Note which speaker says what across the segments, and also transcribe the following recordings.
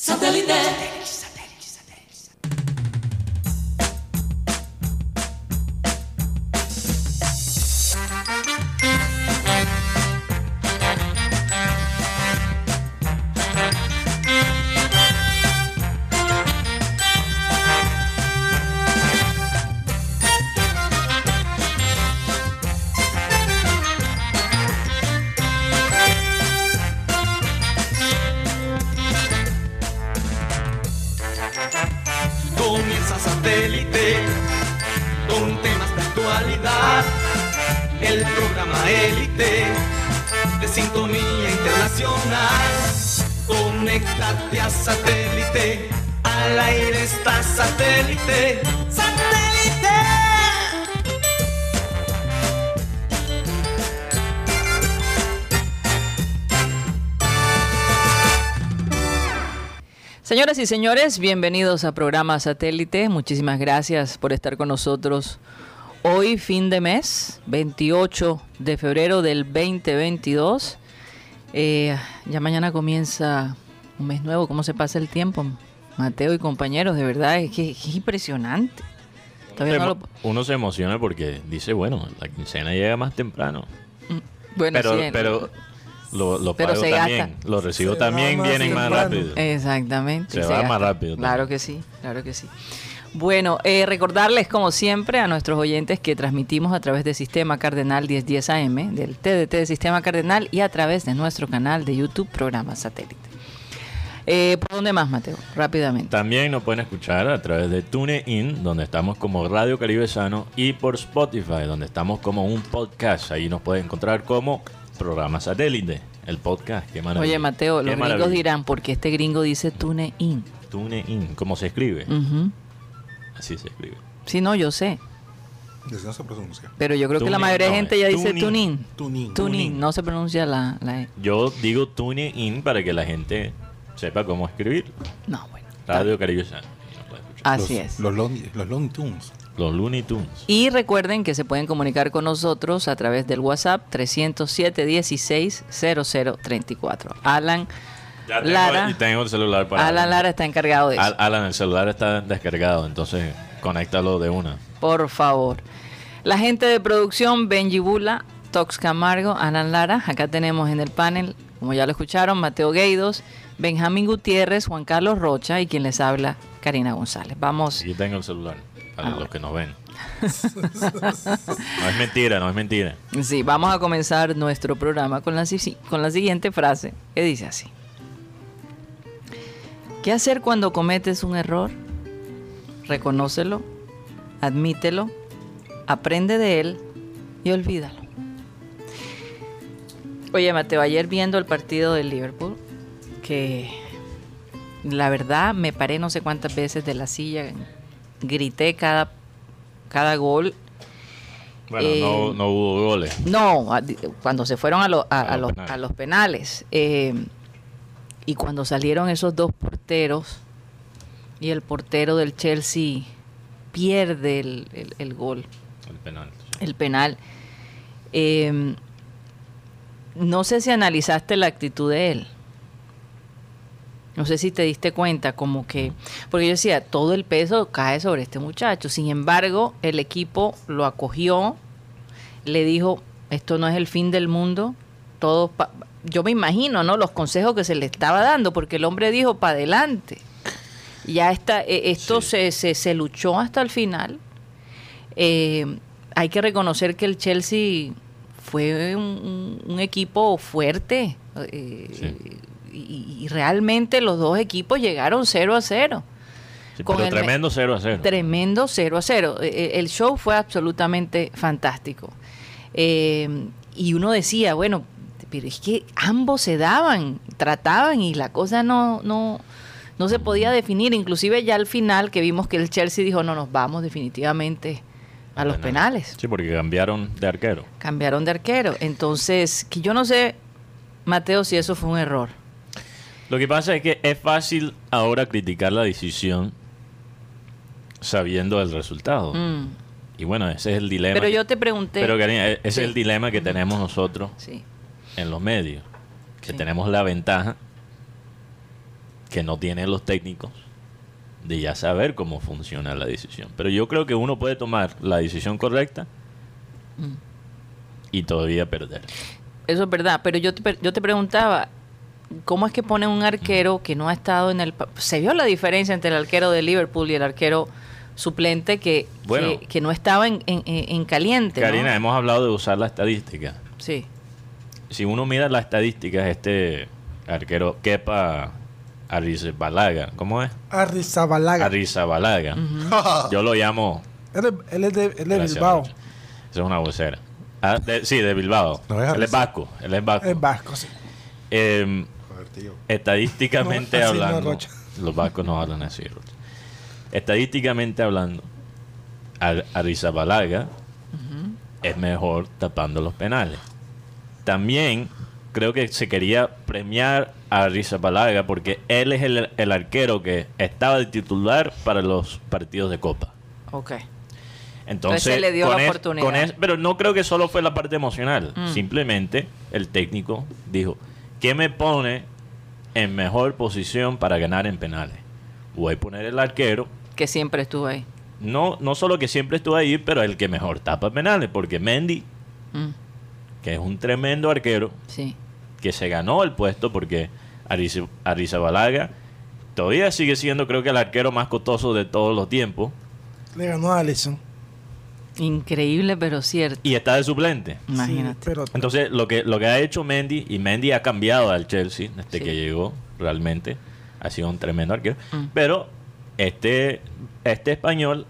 Speaker 1: Satellite.
Speaker 2: Señoras y señores, bienvenidos a programa Satélite. Muchísimas gracias por estar con nosotros. Hoy, fin de mes, 28 de febrero del 2022. Eh, ya mañana comienza un mes nuevo. ¿Cómo se pasa el tiempo? Mateo y compañeros, de verdad, es que es impresionante. Todavía no lo-
Speaker 3: Uno se emociona porque dice, bueno, la quincena llega más temprano.
Speaker 2: Bueno,
Speaker 3: pero
Speaker 2: sí,
Speaker 3: pero lo, lo
Speaker 2: Pero se
Speaker 3: también.
Speaker 2: gasta.
Speaker 3: Los recibos
Speaker 4: Se
Speaker 3: también
Speaker 4: más
Speaker 3: vienen más rápido.
Speaker 2: Exactamente.
Speaker 3: Se va
Speaker 2: gasta.
Speaker 3: más rápido
Speaker 2: Claro
Speaker 3: también.
Speaker 2: que sí, claro que sí. Bueno, eh, recordarles como siempre a nuestros oyentes que transmitimos a través de Sistema Cardenal 1010 AM, del TDT de Sistema Cardenal y a través de nuestro canal de YouTube, programa satélite. Eh, ¿Por dónde más, Mateo? Rápidamente.
Speaker 3: También nos pueden escuchar a través de TuneIn, donde estamos como Radio Caribe Sano, y por Spotify, donde estamos como un podcast. Ahí nos pueden encontrar como programa satélite, el podcast. Qué maravilla.
Speaker 2: Oye, Mateo,
Speaker 3: Qué
Speaker 2: los gringos
Speaker 3: maravilla.
Speaker 2: dirán, porque este gringo dice tune in.
Speaker 3: TuneIn, ¿cómo se escribe? Así se escribe.
Speaker 2: Sí, no, yo sé.
Speaker 4: No se pronuncia.
Speaker 2: Pero yo creo que la
Speaker 3: Tune in,
Speaker 2: mayoría de
Speaker 3: no,
Speaker 2: gente ya
Speaker 3: es
Speaker 2: dice
Speaker 3: tune in.
Speaker 2: tune in.
Speaker 4: Tune in.
Speaker 2: Tune in, no se pronuncia la, la E.
Speaker 3: Yo digo TuneIn para que la gente sepa cómo escribir.
Speaker 2: No, bueno.
Speaker 3: Radio Caribe.
Speaker 2: Así
Speaker 4: los,
Speaker 2: es.
Speaker 4: Los Lonely, los Lonely Tunes.
Speaker 3: Los Looney Tunes.
Speaker 2: Y recuerden que se pueden comunicar con nosotros a través del WhatsApp 307 16 0034. Alan,
Speaker 3: Ya tengo,
Speaker 2: Lara.
Speaker 3: y tengo el celular para.
Speaker 2: Alan Lara está encargado de eso.
Speaker 3: Al- Alan, el celular está descargado, entonces conéctalo de una.
Speaker 2: Por favor. La gente de producción, Benji Bula, Tox Camargo, Alan Lara. Acá tenemos en el panel, como ya lo escucharon, Mateo Gueidos, Benjamín Gutiérrez, Juan Carlos Rocha y quien les habla, Karina González. Vamos.
Speaker 3: Aquí tengo el celular para
Speaker 2: Ah,
Speaker 3: los
Speaker 2: bueno.
Speaker 3: que nos ven. no es mentira, no es mentira.
Speaker 2: Sí, vamos a comenzar nuestro programa con la, si- con la siguiente frase, que dice así. ¿Qué hacer cuando cometes un error? Reconócelo, admítelo, aprende de él y olvídalo. Oye, Mateo, ayer viendo el partido del Liverpool, que la verdad me paré no sé cuántas veces de la silla, grité cada, cada gol
Speaker 3: Bueno,
Speaker 2: Eh,
Speaker 3: no, no hubo goles.
Speaker 2: no, cuando se fueron a, lo- a-
Speaker 3: los
Speaker 2: los,
Speaker 3: penales.
Speaker 2: a los penales. eh, y cuando salieron esos dos porteros y el portero del Chelsea pierde el, el- el gol,
Speaker 3: El penal.
Speaker 2: el penal. eh, no sé si analizaste la actitud de él. No sé si te diste cuenta, como que, porque yo decía, todo el peso cae sobre este muchacho. Sin embargo, el equipo lo acogió, le dijo, esto no es el fin del mundo, todo, pa-". yo me imagino, ¿no? Los consejos que se le estaba dando, porque el hombre dijo, para adelante. Ya está, eh, esto
Speaker 3: Sí.
Speaker 2: se, se, se luchó hasta el final. Eh, hay que reconocer que el Chelsea fue un, equipo fuerte. eh, y, y realmente los dos equipos llegaron 0 a 0.
Speaker 3: Sí,
Speaker 2: Con
Speaker 3: pero
Speaker 2: el
Speaker 3: tremendo 0 a 0.
Speaker 2: Tremendo 0 a 0. Eh, eh, El show fue absolutamente fantástico. Eh, y uno decía, bueno, pero es que ambos se daban, trataban y la cosa no, no, no se podía definir. Inclusive ya al final que vimos que el Chelsea dijo, no, nos vamos definitivamente a los penales.
Speaker 3: Sí, porque cambiaron de arquero.
Speaker 2: Cambiaron de arquero. Entonces, que yo no sé, Mateo, si eso fue un error.
Speaker 3: Lo que pasa es que es fácil ahora criticar la decisión sabiendo el resultado.
Speaker 2: Mm.
Speaker 3: Y bueno, ese es el dilema.
Speaker 2: Pero
Speaker 3: que-
Speaker 2: yo te pregunté...
Speaker 3: Pero Karina, e- ese
Speaker 2: Sí.
Speaker 3: es el dilema que tenemos nosotros
Speaker 2: Sí.
Speaker 3: en los medios. Que
Speaker 2: Sí.
Speaker 3: tenemos la ventaja que no tiene los técnicos de ya saber cómo funciona la decisión. Pero yo creo que uno puede tomar la decisión correcta
Speaker 2: Mm.
Speaker 3: y todavía perder.
Speaker 2: Eso es verdad, pero yo te, yo te preguntaba, ¿cómo es que ponen un arquero que no ha estado en el... Se vio la diferencia entre el arquero de Liverpool y el arquero suplente que,
Speaker 3: Bueno.
Speaker 2: que, que no estaba en, en- en- en caliente. ¿no?
Speaker 3: Karina, hemos hablado de usar la estadística.
Speaker 2: Sí,
Speaker 3: Si uno mira las estadísticas, este arquero Kepa Arrizabalaga, ¿cómo es?
Speaker 1: Arrizabalaga.
Speaker 3: Arrizabalaga. Yo lo llamo...
Speaker 1: él, es, él es de, él es Bilbao.
Speaker 3: Esa es una vocera. Ah, de- sí, de Bilbao.
Speaker 4: No es
Speaker 3: él es vasco. Él es vasco.
Speaker 1: Es vasco, sí.
Speaker 4: Joder, tío.
Speaker 3: estadísticamente
Speaker 1: No, así no,
Speaker 3: hablando, los vascos no hablan así, Rocha. Estadísticamente hablando, Ar- Arrizabalaga es mejor tapando los penales. También creo que se quería premiar a Arrizabalaga porque él es el, el arquero que estaba de titular para los partidos de Copa.
Speaker 2: ok.
Speaker 3: Entonces,
Speaker 2: Entonces, le dio
Speaker 3: con
Speaker 2: la
Speaker 3: es-
Speaker 2: oportunidad.
Speaker 3: con es- pero no creo que solo fue la parte emocional.
Speaker 2: Mm.
Speaker 3: Simplemente el técnico dijo, ¿qué me pone en mejor posición para ganar en penales? Voy a poner el arquero.
Speaker 2: Que siempre estuvo ahí.
Speaker 3: No, no solo que siempre estuvo ahí, pero el que mejor tapa penales. Porque Mendy,
Speaker 2: Mm,
Speaker 3: que es un tremendo arquero,
Speaker 2: sí.
Speaker 3: que se ganó el puesto porque Ariz- Arrizabalaga todavía sigue siendo creo que el arquero más costoso de todos los tiempos.
Speaker 1: Le ganó a Allison.
Speaker 2: Increíble, pero cierto.
Speaker 3: Y está de suplente.
Speaker 2: Imagínate.
Speaker 1: Sí, pero
Speaker 3: Entonces, lo que, lo que ha hecho Mendy, y Mendy ha cambiado al Chelsea desde
Speaker 2: Sí.
Speaker 3: que llegó, realmente, ha sido un tremendo arquero.
Speaker 2: Mm.
Speaker 3: Pero este, este español,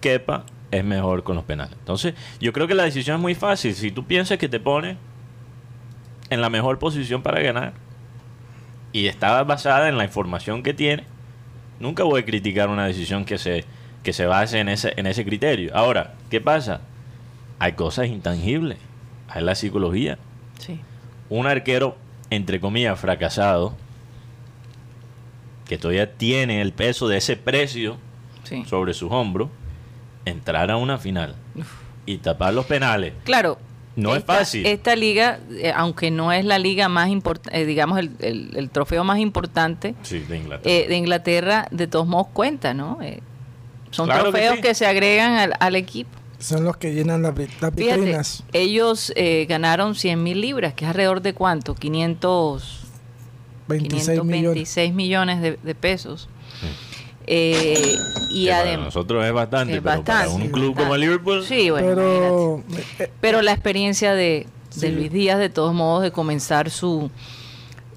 Speaker 3: Kepa, es mejor con los penales. Entonces, yo creo que la decisión es muy fácil. Si tú piensas que te pone en la mejor posición para ganar, y está basada en la información que tiene, nunca voy a criticar una decisión que se, que se base en ese, en ese criterio. Ahora, ¿qué pasa? Hay cosas intangibles. Hay la psicología.
Speaker 2: Sí.
Speaker 3: Un arquero, entre comillas, fracasado, que todavía tiene el peso de ese precio
Speaker 2: Sí.
Speaker 3: sobre sus hombros, entrar a una final y tapar los penales.
Speaker 2: Claro.
Speaker 3: No es fácil.
Speaker 2: Esta liga, eh, aunque no es la liga más importante, digamos, el, el- el trofeo más importante
Speaker 3: Sí, de Inglaterra.
Speaker 2: eh, de Inglaterra, de todos modos cuenta, ¿no? Son
Speaker 3: Claro que
Speaker 2: trofeos
Speaker 3: sí.
Speaker 2: que, se agregan al, al equipo.
Speaker 1: son los que llenan las, las
Speaker 2: Fíjate,
Speaker 1: vitrinas.
Speaker 2: ellos eh, ganaron 100 mil libras, que es alrededor de cuánto? 500,
Speaker 1: 26 millones.
Speaker 2: 526 millones de, de pesos. Eh, y
Speaker 3: para
Speaker 2: además...
Speaker 3: nosotros es bastante,
Speaker 2: es
Speaker 3: pero para
Speaker 2: bastante,
Speaker 3: un club
Speaker 2: bastante.
Speaker 3: como el Liverpool,
Speaker 2: Sí, bueno.
Speaker 1: Pero eh,
Speaker 2: Pero la experiencia de, de
Speaker 1: Sí.
Speaker 2: Luis Díaz, de todos modos, de comenzar su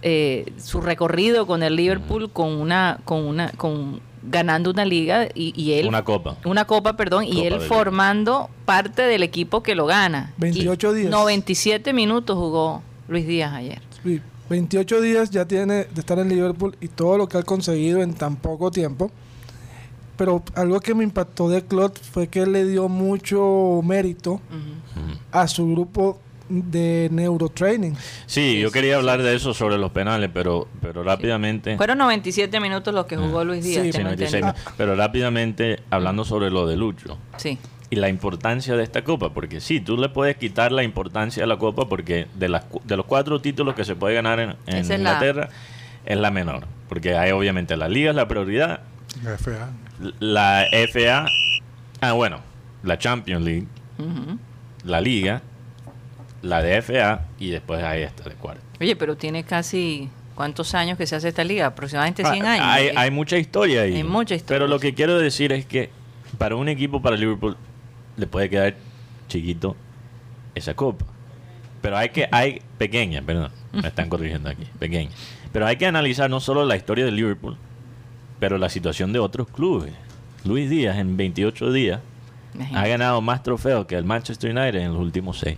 Speaker 2: eh, su recorrido con el Liverpool con una con una con ganando una liga y, y él
Speaker 3: una copa.
Speaker 2: una copa, perdón, y él formando parte del equipo que lo gana.
Speaker 1: 28
Speaker 2: Y
Speaker 1: días.
Speaker 2: 97 minutos jugó Luis Díaz ayer.
Speaker 1: sí, 28 días ya tiene de estar en Liverpool y todo lo que ha conseguido en tan poco tiempo. Pero algo que me impactó de Claude fue que él le dio mucho mérito a su grupo de neurotraining.
Speaker 3: Sí, yo
Speaker 2: sí,
Speaker 3: quería hablar de eso sobre los penales, pero, pero rápidamente.
Speaker 2: Fueron 97 minutos los que jugó Luis Díaz.
Speaker 1: Sí,
Speaker 2: tengo
Speaker 3: 96,
Speaker 2: entendido.
Speaker 3: pero rápidamente hablando sobre lo de Lucho
Speaker 2: Sí,
Speaker 3: y la importancia de esta copa, porque sí, tú le puedes quitar la importancia a la copa porque de, las, de los cuatro títulos que se puede ganar en, en
Speaker 2: la-
Speaker 3: Inglaterra es la menor, porque hay obviamente la liga es la prioridad,
Speaker 4: La FA.
Speaker 3: la FA, ah bueno, la Champions League, la liga, la de FA y después hay esta de cuarto.
Speaker 2: Oye, pero tiene casi ¿cuántos años que se hace esta liga? Aproximadamente 100
Speaker 3: Ah,
Speaker 2: años.
Speaker 3: Hay, hay mucha historia ahí.
Speaker 2: Hay mucha historia,
Speaker 3: Pero lo que quiero decir es que para un equipo, para Liverpool, le puede quedar chiquito esa copa. Pero hay que, hay pequeña, perdón, me están corrigiendo aquí, pequeña. Pero hay que analizar no solo la historia de Liverpool, pero la situación de otros clubes. Luis Díaz en 28 días ha ganado más trofeos que el Manchester United en los últimos seis.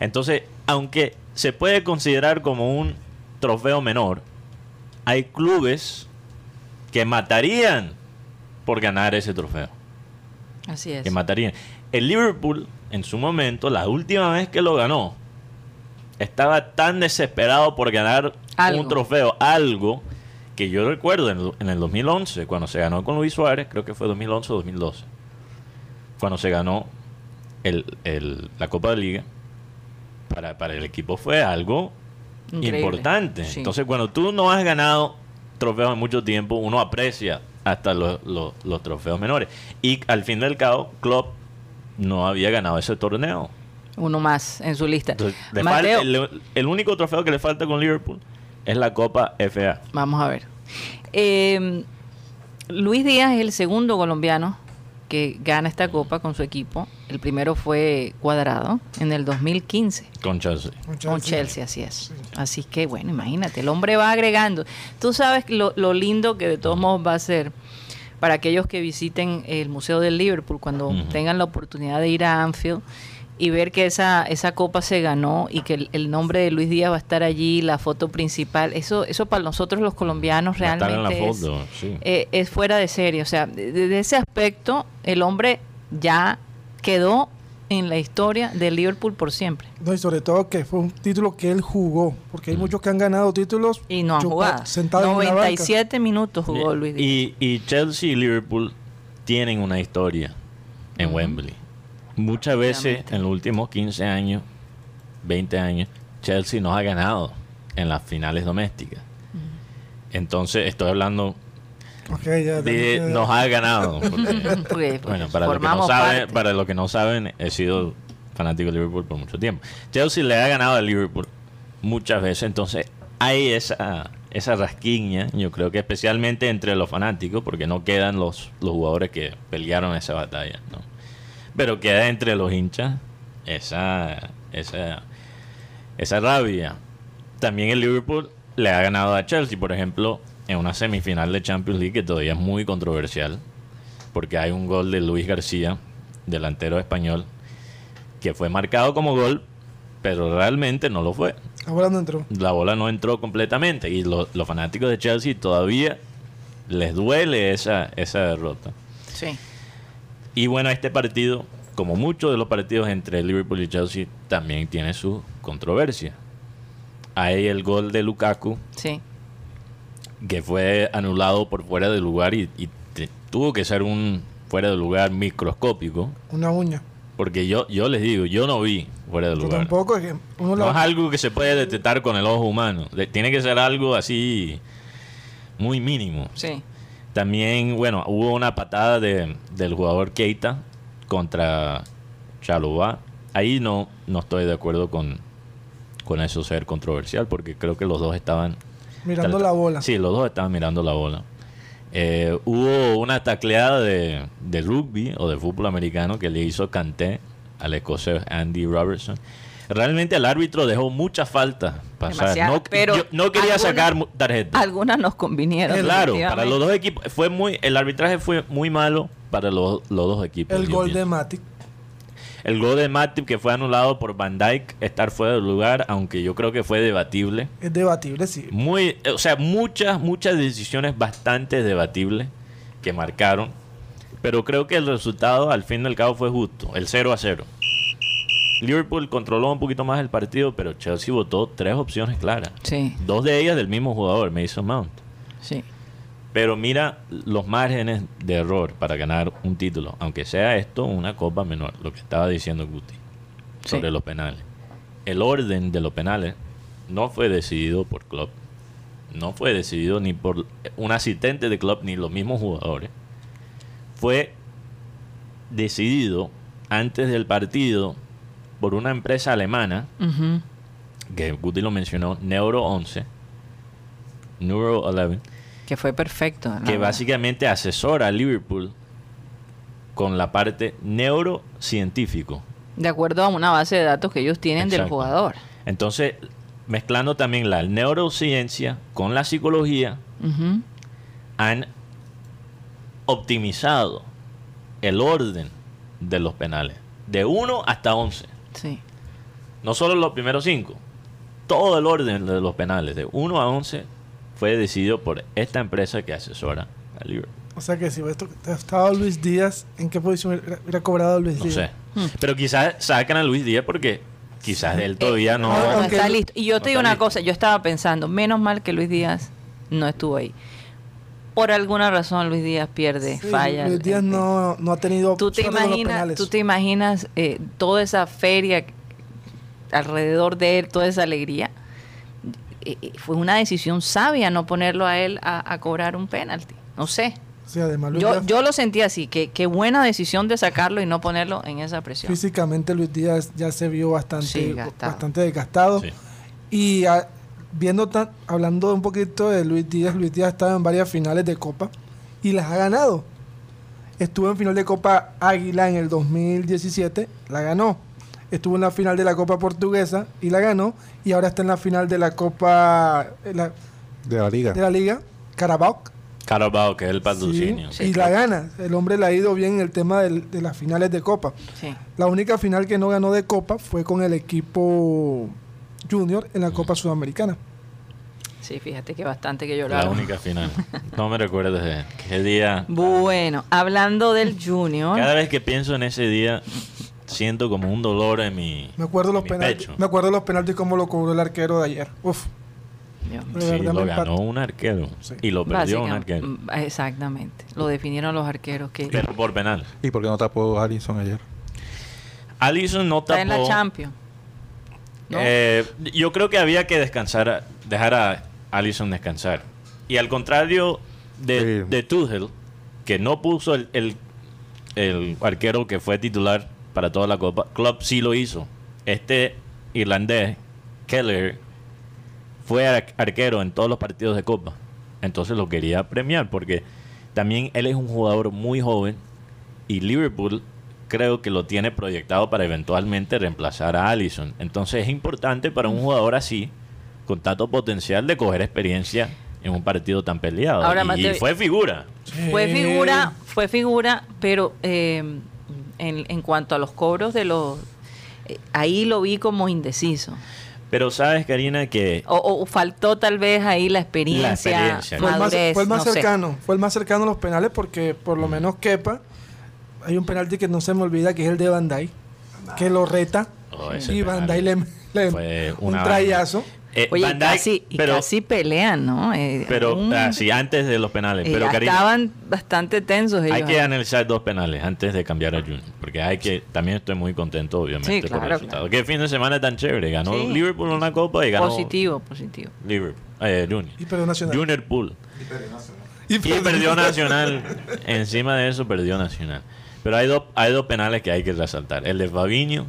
Speaker 3: Entonces, aunque se puede considerar como un trofeo menor, hay clubes que matarían por ganar ese trofeo.
Speaker 2: Así es.
Speaker 3: Que matarían. El Liverpool, en su momento, la última vez que lo ganó, estaba tan desesperado por ganar
Speaker 2: Algo.
Speaker 3: un trofeo, algo que yo recuerdo en, el- en el 2011, cuando se ganó con Luis Suárez, creo que fue 2011 o 2012, cuando se ganó el, el- la Copa de Liga, para, para el equipo fue algo
Speaker 2: Increíble.
Speaker 3: importante.
Speaker 2: Sí.
Speaker 3: Entonces, cuando tú no has ganado trofeos en mucho tiempo, uno aprecia hasta los, los- los trofeos menores. Y al fin del cabo, Klopp no había ganado ese torneo.
Speaker 2: Uno más en su lista.
Speaker 3: Entonces,
Speaker 2: Mateo,
Speaker 3: el único trofeo que le falta con Liverpool es la Copa FA.
Speaker 2: vamos a ver. Eh, Luis Díaz es el segundo colombiano que gana esta copa con su equipo. El primero fue Cuadrado en el 2015.
Speaker 3: Con Chelsea.
Speaker 2: Con Chelsea, así es. Así que, bueno, imagínate, el hombre va agregando. Tú sabes lo, lo lindo que de todos modos va a ser para aquellos que visiten el Museo del Liverpool cuando tengan la oportunidad de ir a Anfield y ver que esa, esa copa se ganó y que el, el nombre de Luis Díaz va a estar allí, la foto principal. Eso, eso para nosotros los colombianos realmente
Speaker 3: en la
Speaker 2: es,
Speaker 3: foto, sí.
Speaker 2: eh, es fuera de serie. O sea, de, de ese aspecto, el hombre ya quedó en la historia del Liverpool por siempre.
Speaker 1: No, y sobre todo que fue un título que él jugó, porque hay muchos que han ganado títulos
Speaker 2: Y no han jugado.
Speaker 1: sentados en una banca.
Speaker 2: 97 minutos jugó Luis Díaz.
Speaker 3: Y, y Chelsea y Liverpool tienen una historia en Wembley. Muchas veces en los últimos 15 años, 20 años, Chelsea nos ha ganado en las finales domésticas. Entonces estoy hablando
Speaker 1: ya,
Speaker 3: de
Speaker 1: ya,
Speaker 3: nos ha ganado. porque-
Speaker 2: Porque,
Speaker 3: bueno, para los que no saben, para los que no saben, he sido fanático de Liverpool por mucho tiempo. Chelsea le ha ganado a Liverpool muchas veces, entonces hay esa esa rasquiña, yo creo que especialmente entre los fanáticos, porque no quedan los, los jugadores que pelearon esa batalla, ¿no? Pero queda entre los hinchas esa esa esa rabia. También el Liverpool le ha ganado a Chelsea, por ejemplo, en una semifinal de Champions League que todavía es muy controversial, porque hay un gol de Luis García, delantero español, que fue marcado como gol, pero realmente no lo fue.
Speaker 1: Ahora no entró.
Speaker 3: La bola no entró completamente y lo- los fanáticos de Chelsea todavía les duele esa, esa derrota.
Speaker 2: Sí.
Speaker 3: Y bueno, este partido, como muchos de los partidos entre Liverpool y Chelsea, también tiene su controversia. Hay el gol de Lukaku,
Speaker 2: Sí.
Speaker 3: que fue anulado por fuera de lugar y, y te- tuvo que ser un fuera de lugar microscópico,
Speaker 1: Una uña.
Speaker 3: porque yo, yo les digo, yo no vi fuera de
Speaker 1: Yo
Speaker 3: lugar.
Speaker 1: tampoco. Es que uno
Speaker 3: No
Speaker 1: la-
Speaker 3: es algo que se puede detectar con el ojo humano. De- tiene que ser algo así muy mínimo.
Speaker 2: Sí.
Speaker 3: También, bueno, hubo una patada de, del jugador Keita contra Chalobah. Ahí no, no estoy de acuerdo con, con eso ser controversial, porque creo que los dos estaban...
Speaker 1: mirando la bola.
Speaker 3: Sí, los dos estaban mirando la bola. Eh, hubo una tacleada de, de rugby o de fútbol americano que le hizo Kanté al escocés Andy Robertson. Realmente el árbitro dejó muchas faltas pasar. No,
Speaker 2: pero
Speaker 3: yo no quería
Speaker 2: alguna-
Speaker 3: sacar mu- tarjeta.
Speaker 2: Algunas nos convinieron.
Speaker 3: Claro, para los dos equipos fue muy el arbitraje fue muy malo para los, los dos equipos.
Speaker 1: el gol de. Matic.
Speaker 3: el gol de Matip que fue anulado por Van Dyke estar fuera del lugar, aunque yo creo que fue debatible.
Speaker 1: Es debatible, sí.
Speaker 3: Muy, o sea, muchas muchas decisiones bastante debatibles que marcaron, pero creo que el resultado al fin del cabo fue justo, el 0 a 0. Liverpool controló un poquito más el partido, pero Chelsea votó tres opciones claras.
Speaker 2: Sí,
Speaker 3: Dos de ellas del mismo jugador, Mason Mount.
Speaker 2: sí.
Speaker 3: Pero mira los márgenes de error para ganar un título, aunque sea esto una copa menor, lo que estaba diciendo Guti sobre
Speaker 2: Sí.
Speaker 3: los penales. El orden de los penales no fue decidido por Klopp, no fue decidido ni por un asistente de Klopp ni los mismos jugadores. Fue decidido antes del partido por una empresa alemana que Guti lo mencionó, Neuro 11, Neuro 11
Speaker 2: Que fue perfecto.
Speaker 3: que
Speaker 2: verdad.
Speaker 3: básicamente asesora a Liverpool con la parte neurocientífico.
Speaker 2: De acuerdo a una base de datos que ellos tienen del jugador.
Speaker 3: Entonces, mezclando también la neurociencia con la psicología, han optimizado el orden de los penales, de 1 hasta 11.
Speaker 2: Sí.
Speaker 3: No solo los primeros 5, todo el orden de los penales, de 1 a 11, fue decidido por esta empresa que asesora a Liverpool.
Speaker 1: O sea que si esto estaba Luis Díaz, ¿en qué posición hubiera, cobrado Luis
Speaker 3: No
Speaker 1: Díaz?
Speaker 3: sé.
Speaker 2: Hmm.
Speaker 3: Pero quizás sacan a Luis Díaz porque quizás él todavía no.
Speaker 2: No, no está listo. Y yo
Speaker 3: no
Speaker 2: te digo una
Speaker 3: listo.
Speaker 2: cosa, yo estaba pensando, menos mal que Luis Díaz no estuvo ahí. Por alguna razón Luis Díaz pierde,
Speaker 1: Sí,
Speaker 2: falla.
Speaker 1: Luis Díaz no, no ha tenido
Speaker 2: ¿Tú te imaginas,
Speaker 1: penales.
Speaker 2: tú te imaginas eh, toda esa feria alrededor de él, toda esa alegría? eh, eh, fue una decisión sabia no ponerlo a él a, a cobrar un penalti. No sé.
Speaker 1: Sí, además Luis
Speaker 2: Yo,
Speaker 1: Díaz-
Speaker 2: yo lo sentí así, que qué buena decisión de sacarlo y no ponerlo en esa presión.
Speaker 1: físicamente Luis Díaz ya se vio bastante,
Speaker 2: Sí,
Speaker 1: bastante desgastado.
Speaker 3: Sí.
Speaker 1: Y ah, viendo tan- hablando un poquito de Luis Díaz, Luis Díaz estaba en varias finales de Copa y las ha ganado. Estuvo en final de Copa Águila en el 2017, la ganó. Estuvo en la final de la Copa Portuguesa y la ganó. Y ahora está en la final de la Copa eh, la-
Speaker 4: De la liga.
Speaker 1: de la Liga, Carabao.
Speaker 3: Carabao, que es el patrocinio.
Speaker 1: Sí, y la gana. El hombre le ha ido bien en el tema del- de las finales de Copa.
Speaker 2: Sí.
Speaker 1: La única final que no ganó de Copa fue con el equipo Junior en la Copa Sudamericana.
Speaker 2: Sí, fíjate que bastante que
Speaker 3: La
Speaker 2: lloraron.
Speaker 3: única final. No me recuerdo de qué día.
Speaker 2: Bueno, hablando del Junior,
Speaker 3: Cada vez que pienso en ese día, siento como un dolor en mi,
Speaker 1: Me acuerdo los penaltis.
Speaker 3: pecho.
Speaker 1: Me acuerdo los penaltis como lo cobró el arquero de ayer. Uf,
Speaker 2: Dios mío.
Speaker 1: de
Speaker 3: Sí, lo ganó un arquero
Speaker 1: Sí.
Speaker 3: y lo perdió un arquero.
Speaker 2: mm, Exactamente. Lo definieron los arqueros que
Speaker 3: Pero por penal.
Speaker 4: ¿Y por qué no tapó Allison ayer?
Speaker 3: Allison no
Speaker 2: está en la
Speaker 3: tapó.
Speaker 2: Champions. ¿No?
Speaker 3: Eh, yo creo que había que descansar, dejar a Allison descansar. Y al contrario de,
Speaker 4: Sí.
Speaker 3: de Tuchel, que no puso el, el, el arquero que fue titular para toda la Copa, Klopp sí lo hizo. Este irlandés, Keller, fue ar- arquero en todos los partidos de Copa. Entonces lo quería premiar porque también él es un jugador muy joven y Liverpool creo que lo tiene proyectado para eventualmente reemplazar a Allison. Entonces es importante para un jugador así, con tanto potencial de coger experiencia en un partido tan peleado.
Speaker 2: Ahora,
Speaker 3: y,
Speaker 2: Mateo-
Speaker 3: y fue figura.
Speaker 2: Fue figura, fue figura, pero eh, en, en cuanto a los cobros de los... eh, ahí lo vi como indeciso.
Speaker 3: Pero sabes, Karina, que
Speaker 2: O, o faltó tal vez ahí la experiencia,
Speaker 3: experiencia,
Speaker 1: Fue el más,
Speaker 2: madurez,
Speaker 1: fue el más
Speaker 2: no sé.
Speaker 1: cercano. Fue el más cercano a los penales porque por
Speaker 3: Mm.
Speaker 1: lo menos Kepa. Hay un penalti que no se me olvida que es el de Bandai. Que lo reta.
Speaker 3: Oh,
Speaker 1: y Bandai le, le
Speaker 3: fue
Speaker 1: un trayazo.
Speaker 3: eh,
Speaker 2: Oye,
Speaker 3: Dijk-
Speaker 2: casi, y
Speaker 3: pero,
Speaker 2: casi pelean, ¿no? Eh,
Speaker 3: pero
Speaker 2: un-
Speaker 3: ah, sí, antes de los penales.
Speaker 2: eh,
Speaker 3: pero Karina,
Speaker 2: estaban bastante tensos ellos.
Speaker 3: Hay que analizar dos penales antes de cambiar a Junior. Porque hay que. También estoy muy contento, obviamente,
Speaker 2: Sí,
Speaker 3: por
Speaker 2: claro,
Speaker 3: el resultado.
Speaker 2: claro.
Speaker 3: Qué fin de semana tan chévere. Ganó
Speaker 2: Sí.
Speaker 3: Liverpool una copa y ganó.
Speaker 2: Positivo, positivo.
Speaker 3: Liverpool. Eh, Junior.
Speaker 1: Y perdió Nacional.
Speaker 3: Junior Pool.
Speaker 1: Y
Speaker 3: Y perdió Nacional. Encima de eso, perdió Nacional. Pero hay, dos hay dos penales que hay que resaltar. El de Fabinho,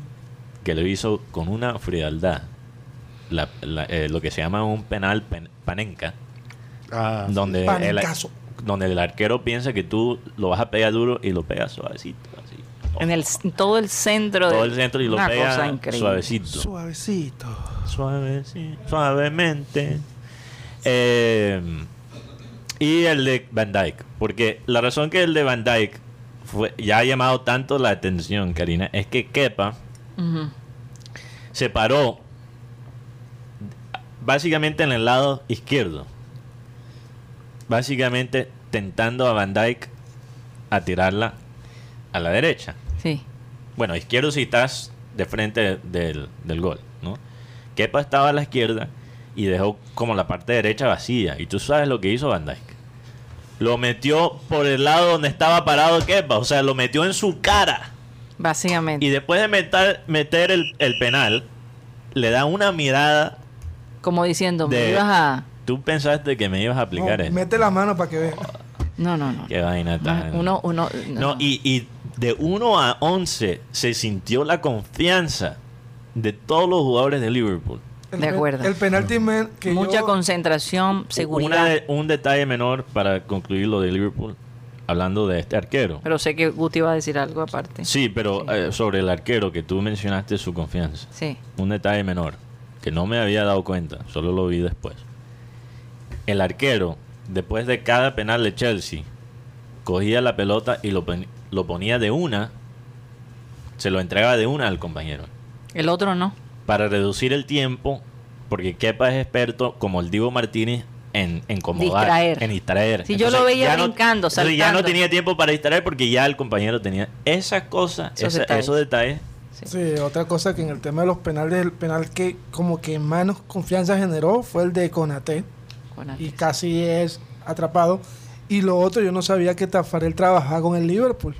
Speaker 3: que lo hizo con una frialdad. La- la- eh, lo que se llama un penal pen- panenca.
Speaker 4: Ah,
Speaker 3: donde el, donde el arquero piensa que tú lo vas a pegar duro y lo pegas suavecito. Así.
Speaker 2: En el, todo el centro
Speaker 3: Todo
Speaker 2: de
Speaker 3: el centro y lo pega suavecito.
Speaker 1: Suavecito.
Speaker 3: Suavecito. Suavemente. Eh, y el de Van Dyke. Porque la razón que el de Van Dyke fue, ya ha llamado tanto la atención, Karina, es que Kepa se paró básicamente en el lado izquierdo. Básicamente tentando a Van Dyke a tirarla a la derecha.
Speaker 2: Sí.
Speaker 3: Bueno, izquierdo si estás de frente del, del gol, ¿no? Kepa estaba a la izquierda y dejó como la parte derecha vacía. Y tú sabes lo que hizo Van Dyke. Lo metió por el lado donde estaba parado Kepa. O sea, lo metió en su cara.
Speaker 2: Básicamente.
Speaker 3: Y después de meter, meter el, el penal, le da una mirada.
Speaker 2: Como diciendo, me
Speaker 3: de-
Speaker 2: ibas a...
Speaker 3: Tú pensaste que me ibas a aplicar
Speaker 1: No,
Speaker 3: eso.
Speaker 1: mete la mano para que vea.
Speaker 2: No, no, no.
Speaker 3: Qué vaina tan-
Speaker 2: Uno, uno, no.
Speaker 3: No, y, y de 1 a 11 se sintió la confianza de todos los jugadores de Liverpool.
Speaker 1: El
Speaker 2: De acuerdo.
Speaker 1: El penalti men que
Speaker 2: Mucha
Speaker 1: yo-
Speaker 2: concentración,
Speaker 3: Una
Speaker 2: seguridad.
Speaker 3: de- un detalle menor para concluir lo de Liverpool, hablando de este arquero.
Speaker 2: Pero sé que Guti va a decir algo aparte.
Speaker 3: Sí, pero
Speaker 2: Sí.
Speaker 3: eh, sobre el arquero que tú mencionaste su confianza.
Speaker 2: Sí.
Speaker 3: Un detalle menor, que no me había dado cuenta, solo lo vi después. El arquero, después de cada penal de Chelsea, cogía la pelota y lo, lo ponía de una, se lo entregaba de una al compañero.
Speaker 2: El otro no.
Speaker 3: Para reducir el tiempo, porque Kepa es experto, como el Divo Martínez, en, en incomodar,
Speaker 2: Distraer.
Speaker 3: en distraer.
Speaker 2: Sí, yo lo veía
Speaker 3: no-
Speaker 2: brincando,
Speaker 3: entonces ya no tenía tiempo para distraer porque ya el compañero tenía esas cosas,
Speaker 2: Esos
Speaker 3: esa-
Speaker 2: detalles.
Speaker 3: esos detalles.
Speaker 1: Sí, otra cosa que en el tema de los penales, el penal que como que más confianza generó fue el de Conate
Speaker 2: Con
Speaker 1: y casi es atrapado. Y lo otro, yo no sabía que Tafarel trabajaba con el Liverpool.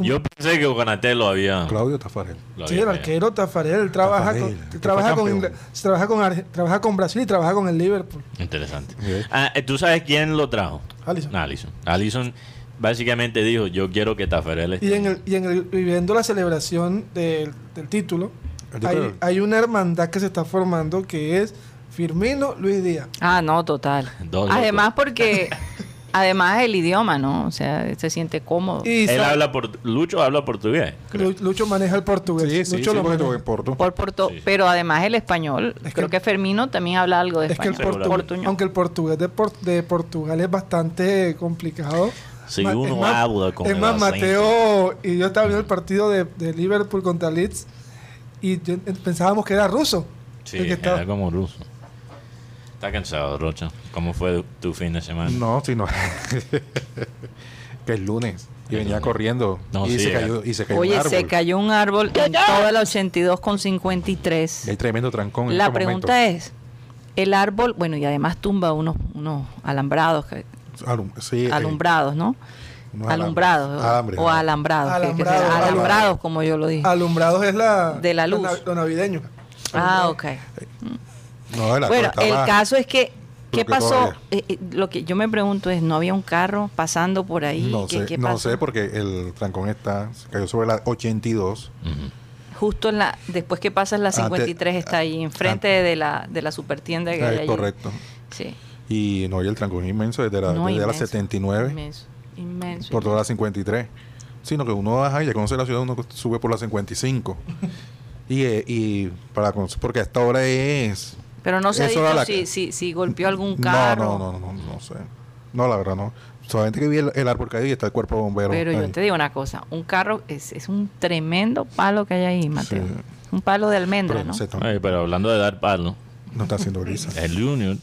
Speaker 3: Yo pensé que Ocanatello había.
Speaker 4: Claudio Tafarel.
Speaker 3: lo
Speaker 1: Sí, el arquero Tafarel, trabaja
Speaker 4: Tafarel,
Speaker 1: con, trabaja con. Ingl- trabaja con Arge- trabaja con Brasil y trabaja con el Liverpool.
Speaker 3: Interesante. Ah, eh, ¿Tú sabes quién lo trajo?
Speaker 1: Alisson.
Speaker 3: Allison. Allison básicamente dijo: Yo quiero que Tafarel esté.
Speaker 1: Y en el, y en el, y viendo la celebración del, del título, hay, hay una hermandad que se está formando que es Firmino Luis Díaz.
Speaker 2: Ah, no, total.
Speaker 3: Dos
Speaker 2: Además porque, además el idioma, ¿no? O sea, se siente cómodo.
Speaker 1: Y
Speaker 3: Él habla por Lucho habla portugués. creo.
Speaker 1: Lucho maneja el portugués.
Speaker 4: Sí, sí,
Speaker 1: Lucho
Speaker 4: sí,
Speaker 1: lo maneja.
Speaker 4: en Porto.
Speaker 2: Por Porto,
Speaker 3: Sí.
Speaker 2: pero además el español.
Speaker 1: Es
Speaker 2: creo
Speaker 1: que-
Speaker 2: que, Fermino también habla algo de
Speaker 1: Es que el
Speaker 2: español.
Speaker 1: portu-
Speaker 2: Portuñol.
Speaker 1: aunque el portugués de, Por- de Portugal es bastante complicado.
Speaker 3: Si
Speaker 1: Ma-
Speaker 3: uno
Speaker 1: es más-
Speaker 3: habla con
Speaker 1: Es
Speaker 3: el
Speaker 1: más,
Speaker 3: acento.
Speaker 1: Mateo y yo estaba viendo el partido de, de Liverpool contra Leeds y yo- pensábamos que era ruso.
Speaker 3: Sí,
Speaker 1: el que estaba-
Speaker 3: era como ruso. Está cansado, Rocha. ¿Cómo fue tu fin de semana?
Speaker 4: No, sino que es lunes. Y venía corriendo.
Speaker 3: No,
Speaker 4: y,
Speaker 3: sí,
Speaker 4: se
Speaker 3: eh.
Speaker 4: cayó, y se cayó
Speaker 2: Oye,
Speaker 4: un árbol.
Speaker 2: se cayó un árbol en toda la 82 con
Speaker 4: Y
Speaker 2: 53.
Speaker 4: hay tremendo trancón. en
Speaker 2: La
Speaker 4: estos
Speaker 2: pregunta
Speaker 4: momentos.
Speaker 2: es, el árbol, bueno, y además tumba unos, unos alambrados, que-
Speaker 4: Alum- sí, eh,
Speaker 2: alumbrados, ¿no?
Speaker 4: unos
Speaker 2: Alumbrados.
Speaker 4: alambres,
Speaker 2: o
Speaker 4: alambres.
Speaker 2: alambrados. que- que
Speaker 1: Alambrados,
Speaker 2: sea-
Speaker 1: alambrados.
Speaker 2: alambrados, como yo lo dije.
Speaker 1: Alumbrados es la
Speaker 2: De la luz.
Speaker 1: Lo, navideño.
Speaker 2: Ah, ok.
Speaker 4: No,
Speaker 2: Bueno, el caso es que, ¿qué pasó? Eh, eh, lo que yo me pregunto es, ¿no había un carro pasando por ahí?
Speaker 4: No
Speaker 2: ¿Qué,
Speaker 4: sé,
Speaker 2: qué
Speaker 4: no sé porque el trancón está, se cayó sobre la 82.
Speaker 3: Ujú.
Speaker 2: Justo en la, después que pasas la
Speaker 4: Antes-
Speaker 2: 53 está ahí, enfrente de la, de la supertienda que hay allí.
Speaker 4: correcto.
Speaker 2: Sí.
Speaker 4: Y no, y el trancón es inmenso desde la,
Speaker 2: No,
Speaker 4: desde la
Speaker 2: inmenso,
Speaker 4: 79
Speaker 2: Inmenso, inmenso.
Speaker 4: por toda la 53. Sino que uno baja y ya conoce la ciudad, uno sube por la 55. y, eh, y para conocer, porque hasta ahora es...
Speaker 2: Pero no se dicho
Speaker 4: la-
Speaker 2: si, si, si golpeó algún carro.
Speaker 4: no, no, no, no, no sé. No, la verdad no. Solamente que vi el, el árbol caído y está el cuerpo de bombero.
Speaker 2: Pero yo te digo una cosa, un carro es, es un tremendo palo que hay ahí, Mateo.
Speaker 4: Sí.
Speaker 2: Un palo de almendra,
Speaker 4: Pero
Speaker 2: ¿no?
Speaker 4: se está-
Speaker 3: Ay, pero hablando de dar palo,
Speaker 4: no está haciendo brisa.
Speaker 3: el Junior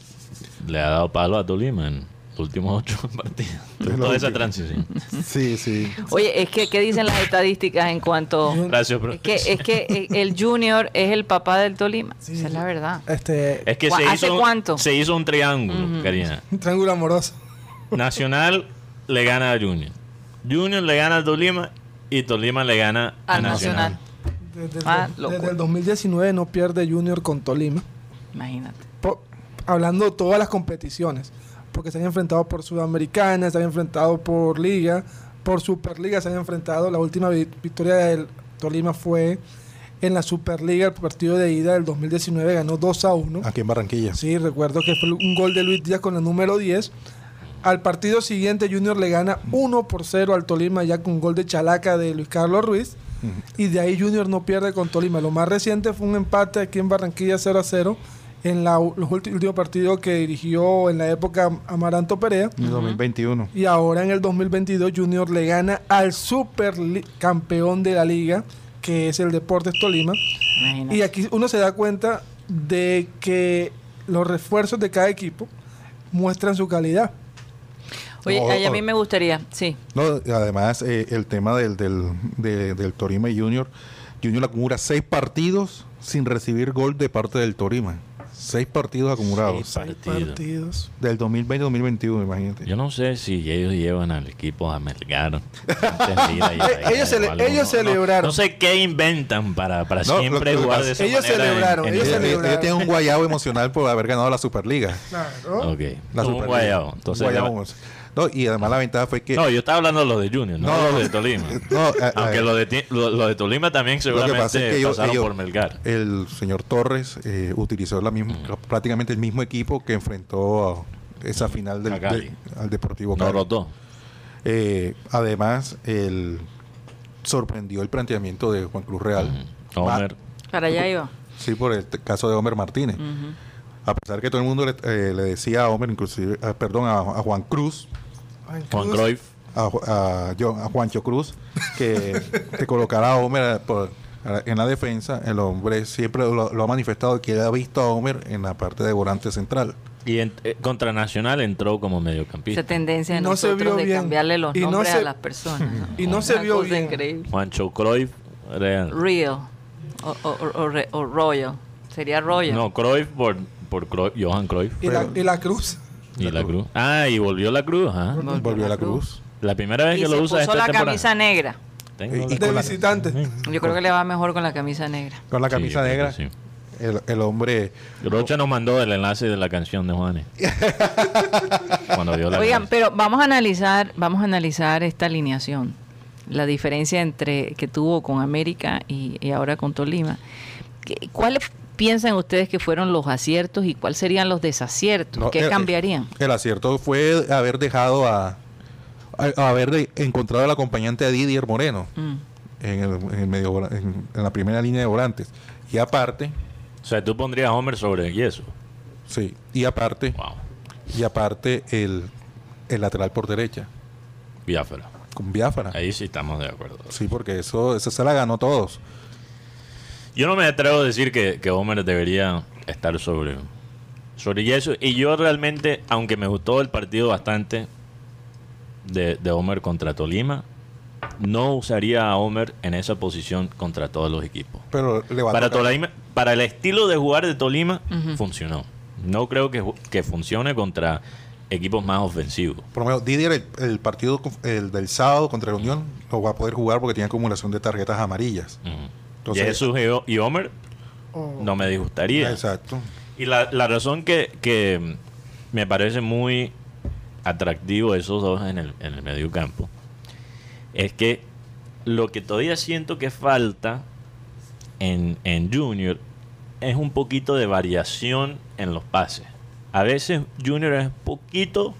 Speaker 3: le ha dado palo a Tolima en últimos ocho partidos. Toda esa transición.
Speaker 4: Sí, sí.
Speaker 2: Oye, es que, ¿qué dicen las estadísticas en cuanto...
Speaker 3: Gracias, bro.
Speaker 2: Es que, es que eh, el Junior es el papá del Tolima.
Speaker 1: Sí,
Speaker 2: Esa es la verdad.
Speaker 1: Este,
Speaker 3: Es que
Speaker 2: ¿Cu-
Speaker 3: se
Speaker 2: hace
Speaker 3: hizo,
Speaker 2: cuánto?
Speaker 3: se hizo un triángulo, Karina.
Speaker 1: un triángulo amoroso.
Speaker 3: Nacional le gana a Junior. Junior le gana a Tolima y Tolima le gana a
Speaker 2: Al
Speaker 3: Nacional.
Speaker 2: Nacional.
Speaker 1: Desde,
Speaker 2: Ah,
Speaker 1: desde el 2019 no pierde Junior con Tolima.
Speaker 2: Imagínate.
Speaker 1: Hablando de todas las competiciones. Porque se han enfrentado por Sudamericana, se han enfrentado por Liga, por Superliga se han enfrentado. La última vi- victoria del Tolima fue en la Superliga, el partido de ida del 2019, ganó 2 a 1.
Speaker 4: Aquí en Barranquilla.
Speaker 1: Sí, recuerdo que fue un gol de Luis Díaz con el número 10. Al partido siguiente, Junior le gana 1 por 0 al Tolima, ya con gol de Chalaca de Luis Carlos Ruiz. Y de ahí Junior no pierde con Tolima. Lo más reciente fue un empate aquí en Barranquilla 0 a 0 en la, los últimos partidos que dirigió en la época Amaranto Perea.
Speaker 4: En el 2021.
Speaker 1: Y ahora en el 2022 Junior le gana al super campeón de la liga, que es el Deportes Tolima.
Speaker 2: Imagínate.
Speaker 1: Y aquí uno se da cuenta de que los refuerzos de cada equipo muestran su calidad.
Speaker 2: Oye, a mí me gustaría, sí.
Speaker 4: No, además, eh, el tema del, del, de- del Torima y Junior. Junior acumula seis partidos sin recibir gol de parte del Torima. Seis partidos acumulados.
Speaker 3: Seis partidos.
Speaker 1: Partidos.
Speaker 4: Del 2020-2021, imagínate.
Speaker 3: Yo no sé si ellos llevan al equipo a Melgar.
Speaker 1: Ellos cele- ellos
Speaker 3: no, no-
Speaker 1: celebraron.
Speaker 3: No, sé qué inventan para, para
Speaker 4: No,
Speaker 3: siempre
Speaker 4: lo que
Speaker 3: jugar
Speaker 4: pasa-
Speaker 3: de esa
Speaker 1: ellos
Speaker 3: manera. en-
Speaker 1: celebraron,
Speaker 3: en-
Speaker 1: ellos
Speaker 4: ellos,
Speaker 1: celebraron.
Speaker 4: ellos tienen un guayabo emocional por haber ganado la Superliga.
Speaker 1: Claro.
Speaker 3: Ok.
Speaker 4: La
Speaker 3: un
Speaker 4: Superliga.
Speaker 3: guayabo. Entonces,
Speaker 4: Guayabo emocional. No, y además la ventaja fue que.
Speaker 3: no, yo estaba hablando de los de Junior, no,
Speaker 4: No,
Speaker 3: los de Tolima.
Speaker 4: no, eh,
Speaker 3: Aunque
Speaker 4: eh,
Speaker 3: los de, lo- los de Tolima también
Speaker 4: Lo que
Speaker 3: seguramente
Speaker 4: pasa es que ellos-
Speaker 3: pasaron
Speaker 4: ellos-
Speaker 3: por Melgar.
Speaker 4: el señor Torres eh, utilizó la misma, prácticamente el mismo equipo que enfrentó a esa final del,
Speaker 3: Cali.
Speaker 4: al Deportivo
Speaker 3: No
Speaker 4: Cali.
Speaker 3: rotó.
Speaker 4: Eh, además, el, sorprendió el planteamiento de Juan Cruz Real.
Speaker 3: Homer.
Speaker 2: Para allá iba.
Speaker 4: Sí, por el caso de Homer Martínez. A pesar que todo el mundo le, eh, le decía a Homer, inclusive, ah, perdón, a, a Juan Cruz,
Speaker 1: Juan
Speaker 3: Juan
Speaker 1: Cruz.
Speaker 3: Cruyff.
Speaker 4: a, a, Yo- a Juancho Cruz, que, que colocara a Homer a- por- a- en la defensa. El hombre siempre lo, lo ha manifestado que ha visto a Homer en la parte de volante central.
Speaker 3: Y en- eh, contra Nacional entró como
Speaker 2: Esa
Speaker 3: mediocampista.
Speaker 2: tendencia de
Speaker 1: no se vio
Speaker 2: de
Speaker 1: bien.
Speaker 2: cambiarle los
Speaker 1: Y no
Speaker 2: nombres
Speaker 1: se-
Speaker 2: a las personas. ¿no?
Speaker 1: y no se vio bien.
Speaker 2: increíble.
Speaker 3: Juancho Cruyff. Real.
Speaker 2: Real. O, o- o- o re- o Royal. Sería Royal.
Speaker 3: No, Cruyff por, por Cruyff, Johan Cruyff.
Speaker 1: Y la, y la Cruz.
Speaker 3: Y la cruz. Ah, y volvió la cruz. ¿ah?
Speaker 2: Volvió la
Speaker 4: cruz.
Speaker 3: La primera vez
Speaker 2: y
Speaker 3: que
Speaker 2: se
Speaker 3: lo usa
Speaker 2: puso
Speaker 3: esta
Speaker 2: la
Speaker 3: temporada.
Speaker 2: camisa negra.
Speaker 3: Tengo
Speaker 4: Y-
Speaker 1: De visitante.
Speaker 2: Yo creo que le va mejor con la camisa negra.
Speaker 4: Con la camisa negra,
Speaker 3: sí.
Speaker 4: el, el hombre...
Speaker 3: Rocha nos mandó el enlace de la canción de Juanes. Cuando vio la
Speaker 2: Oigan, pero vamos a analizar, vamos a analizar esta alineación, la diferencia entre que tuvo con América y, y ahora con Tolima. ¿Qué- ¿Cuáles piensan ustedes que fueron los aciertos y cuáles serían los desaciertos?
Speaker 4: No,
Speaker 2: ¿Qué
Speaker 4: el-
Speaker 2: cambiarían?
Speaker 4: El acierto fue haber dejado a... a- a haber encontrado al acompañante de Didier Moreno
Speaker 2: Mm.
Speaker 4: en, el, en el medio, en, en la primera línea de volantes. Y aparte,
Speaker 3: O sea, tú pondrías a Homer sobre Yeso.
Speaker 4: sí, y aparte,
Speaker 3: Wow.
Speaker 4: y aparte el, el lateral por derecha,
Speaker 3: Biafra.
Speaker 4: con Biafara.
Speaker 3: Ahí sí estamos de acuerdo.
Speaker 4: Sí, porque eso, eso se la ganó todos.
Speaker 3: Yo no me atrevo a decir que, que Homer debería estar sobre, sobre Yeso. Y yo realmente, aunque me gustó el partido bastante de, de Homer contra Tolima, no usaría a Homer en esa posición contra todos los equipos.
Speaker 4: Pero le va a
Speaker 3: Para,
Speaker 4: tocar-
Speaker 3: Tolima, para el estilo de jugar de Tolima, funcionó. No creo que, que funcione contra equipos más ofensivos.
Speaker 4: Por lo menos Didier, el, el partido el del sábado contra la Unión, lo va a poder jugar porque tiene acumulación de tarjetas amarillas. Entonces-
Speaker 3: Jesús y Homer
Speaker 1: Oh.
Speaker 3: no me disgustaría.
Speaker 4: Exacto.
Speaker 3: Y la, la razón que, que me parece muy atractivo esos dos en el, en el medio campo es que lo que todavía siento que falta en, en Junior es un poquito de variación en los pases. A veces Junior es un poquito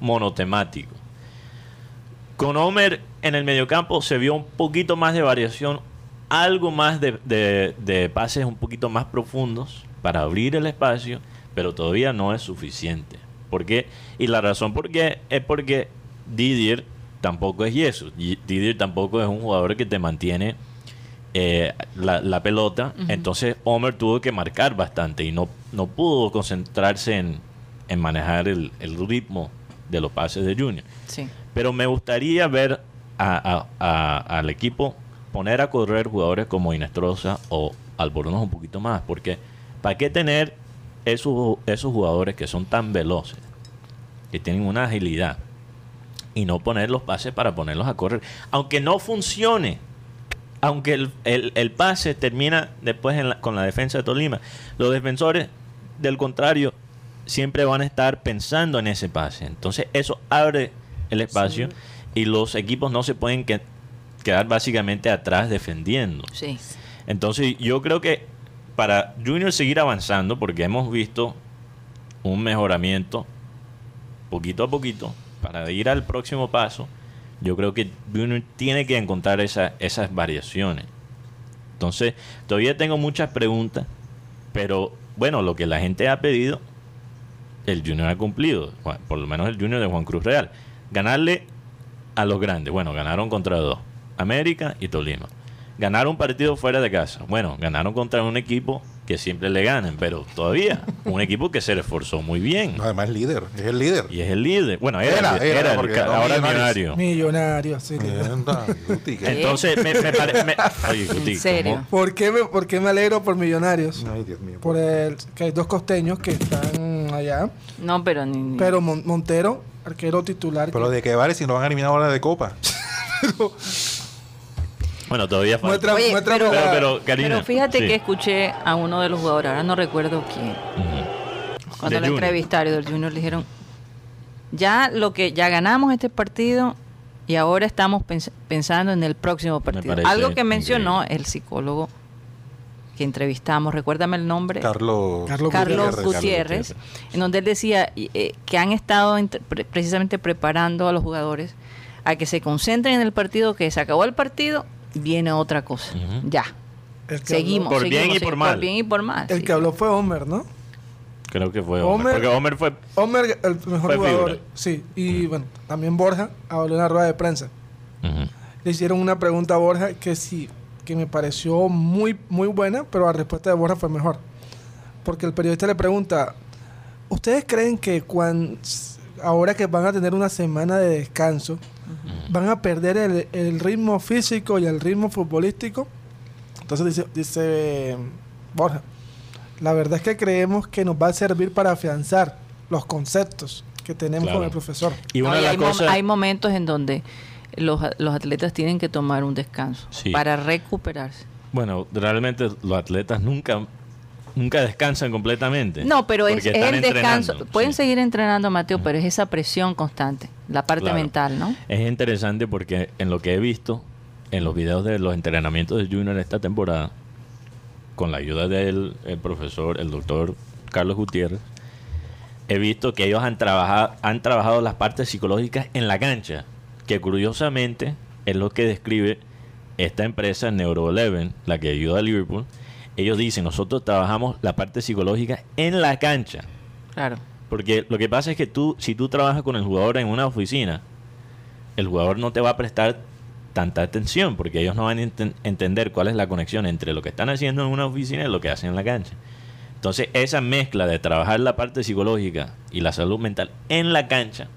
Speaker 3: monotemático. Con Homer en el mediocampo se vio un poquito más de variación, algo más de, de- de pases un poquito más profundos para abrir el espacio, pero todavía no es suficiente. ¿Por qué? Y la razón por qué es porque Didier tampoco es Jesús. Didier tampoco es un jugador que te mantiene eh, la, la pelota. Entonces Homer tuvo que marcar bastante y no, no pudo concentrarse en, en manejar el, el ritmo de los pases de Junior.
Speaker 2: Sí.
Speaker 3: Pero me gustaría ver a- a- a- al equipo poner a correr jugadores como Inestrosa o Albornoz un poquito más. Porque ¿para qué tener esos, esos jugadores que son tan veloces, que tienen una agilidad, y no poner los pases para ponerlos a correr? Aunque no funcione, aunque el, el- el pase termina después en la- con la defensa de Tolima, los defensores, del contrario, siempre van a estar pensando en ese pase. Entonces eso abre el espacio y los equipos no se pueden que- quedar básicamente atrás defendiendo.
Speaker 2: Sí.
Speaker 3: Entonces yo creo que para Junior seguir avanzando, porque hemos visto un mejoramiento poquito a poquito, para ir al próximo paso, yo creo que Junior tiene que encontrar esa- esas variaciones. Entonces, todavía tengo muchas preguntas, pero bueno, lo que la gente ha pedido, el Junior ha cumplido, por lo menos el Junior de Juan Cruz Real. Ganarle a los grandes. Bueno, ganaron contra dos, América y Tolima. Ganaron un partido fuera de casa. Bueno, ganaron contra un equipo que siempre le ganan, pero todavía un equipo que se esforzó muy bien.
Speaker 4: Además, líder, es el líder.
Speaker 3: Y es el líder. Bueno,
Speaker 4: era,
Speaker 3: Era, el
Speaker 4: no
Speaker 3: ahora es millonario.
Speaker 1: Millonario, sí.
Speaker 3: Entonces, me, me pare- me- Oye, Guti,
Speaker 2: ¿En serio?
Speaker 3: ¿cómo?
Speaker 1: ¿Por qué, me, por qué me alegro por Millonarios?
Speaker 4: Ay, Dios mío.
Speaker 1: Por el que hay dos costeños que están allá.
Speaker 2: No, pero ni... ni-
Speaker 1: Pero Mon- Montero, arquero titular.
Speaker 4: Pero
Speaker 1: que
Speaker 4: de qué vale si nos van a eliminar ahora de Copa.
Speaker 3: Bueno, todavía falta.
Speaker 1: muestra,
Speaker 2: Oye,
Speaker 1: muestra
Speaker 2: pero-
Speaker 3: Pero, pero, Karina.
Speaker 2: Pero fíjate
Speaker 3: sí.
Speaker 2: que escuché a uno de los jugadores, ahora no recuerdo quién, cuando lo entrevistaron del Junior le dijeron, ya lo que ya ganamos este partido y ahora estamos pens- pensando en el próximo partido. Algo que mencionó
Speaker 3: increíble.
Speaker 2: el psicólogo que entrevistamos, recuérdame el nombre.
Speaker 4: Carlos,
Speaker 1: Carlos
Speaker 2: Carlos
Speaker 1: Gutiérrez.
Speaker 2: Gutiérrez, en donde él decía eh, que han estado pre- precisamente preparando a los jugadores a que se concentren en el partido, que se acabó el partido, viene otra cosa. Ya.
Speaker 1: el que
Speaker 2: Seguimos.
Speaker 3: Por bien y por mal.
Speaker 2: Por bien y por mal.
Speaker 1: el
Speaker 2: sí.
Speaker 1: que habló fue Homer, ¿no?
Speaker 3: Creo que fue Homer.
Speaker 1: Homer-
Speaker 3: Porque Homer fue.
Speaker 1: Homer, el mejor
Speaker 3: Fue
Speaker 1: jugador.
Speaker 3: figura.
Speaker 1: Sí, y bueno, también Borja habló en la rueda de prensa. Le hicieron una pregunta a Borja que sí, que me pareció muy, muy buena, pero la respuesta de Borja fue mejor. Porque el periodista le pregunta, ¿ustedes creen que cuando, ahora que van a tener una semana de descanso, van a perder el, el ritmo físico y el ritmo futbolístico? Entonces dice, dice Borja, la verdad es que creemos que nos va a servir para afianzar los conceptos que tenemos
Speaker 3: Claro.
Speaker 1: con el profesor.
Speaker 3: Y una
Speaker 2: No, y
Speaker 3: de las
Speaker 2: hay, mom-
Speaker 3: cosas.
Speaker 2: hay momentos en donde los, los atletas tienen que tomar un descanso
Speaker 3: Sí.
Speaker 2: para recuperarse.
Speaker 3: Bueno, realmente los atletas nunca nunca descansan completamente.
Speaker 2: No, pero es, el descanso. Pueden
Speaker 3: sí.
Speaker 2: seguir entrenando, Mateo, pero es esa presión constante, la parte
Speaker 3: Claro.
Speaker 2: mental, ¿no?
Speaker 3: Es interesante porque en lo que he visto, en los videos de los entrenamientos de Junior esta temporada, con la ayuda del el profesor, el doctor Carlos Gutiérrez, he visto que ellos han trabajado, han trabajado las partes psicológicas en la cancha, que curiosamente es lo que describe esta empresa Neuroeleven, la que ayuda a Liverpool. Ellos dicen, nosotros trabajamos la parte psicológica en la cancha.
Speaker 2: Claro.
Speaker 3: Porque lo que pasa es que tú, si tú trabajas con el jugador en una oficina, el jugador no te va a prestar tanta atención porque ellos no van a enten- entender cuál es la conexión entre lo que están haciendo en una oficina y lo que hacen en la cancha. Entonces, esa mezcla de trabajar la parte psicológica y la salud mental en la cancha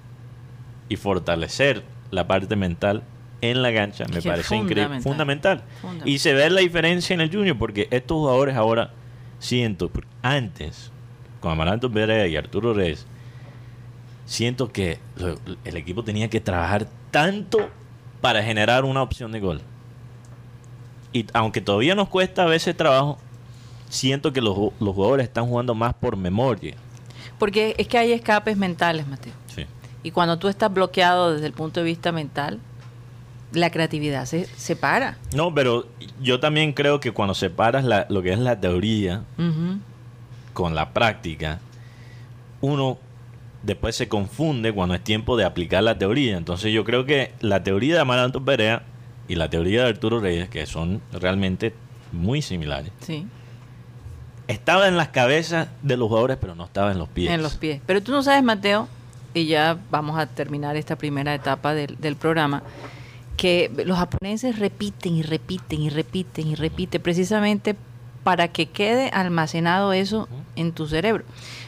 Speaker 3: y fortalecer la parte mental en la cancha me
Speaker 2: Que
Speaker 3: parece increíble,
Speaker 2: fundamental.
Speaker 3: Y se ve la diferencia en el Junior porque estos jugadores ahora siento, antes con Amaranto Perea y Arturo Reyes, siento que el equipo tenía que trabajar tanto para generar una opción de gol. Y aunque todavía nos cuesta a veces trabajo, siento que los, los jugadores están jugando más por memoria.
Speaker 2: Porque es que hay escapes mentales, Mateo.
Speaker 3: Sí.
Speaker 2: Y cuando tú estás bloqueado desde el punto de vista mental, la creatividad se, se para.
Speaker 3: No, pero yo también creo que cuando separas la- lo que es la teoría con la práctica, uno después se confunde cuando es tiempo de aplicar la teoría. Entonces yo creo que la teoría de Amaranto Perea y la teoría de Arturo Reyes, que son realmente muy similares,
Speaker 2: Sí,
Speaker 3: estaba en las cabezas de los jugadores, pero no estaba en los pies.
Speaker 2: en los pies. Pero tú no sabes, Mateo, y ya vamos a terminar esta primera etapa del, del programa, que los japoneses repiten y repiten y repiten y repiten precisamente para que quede almacenado eso en tu cerebro.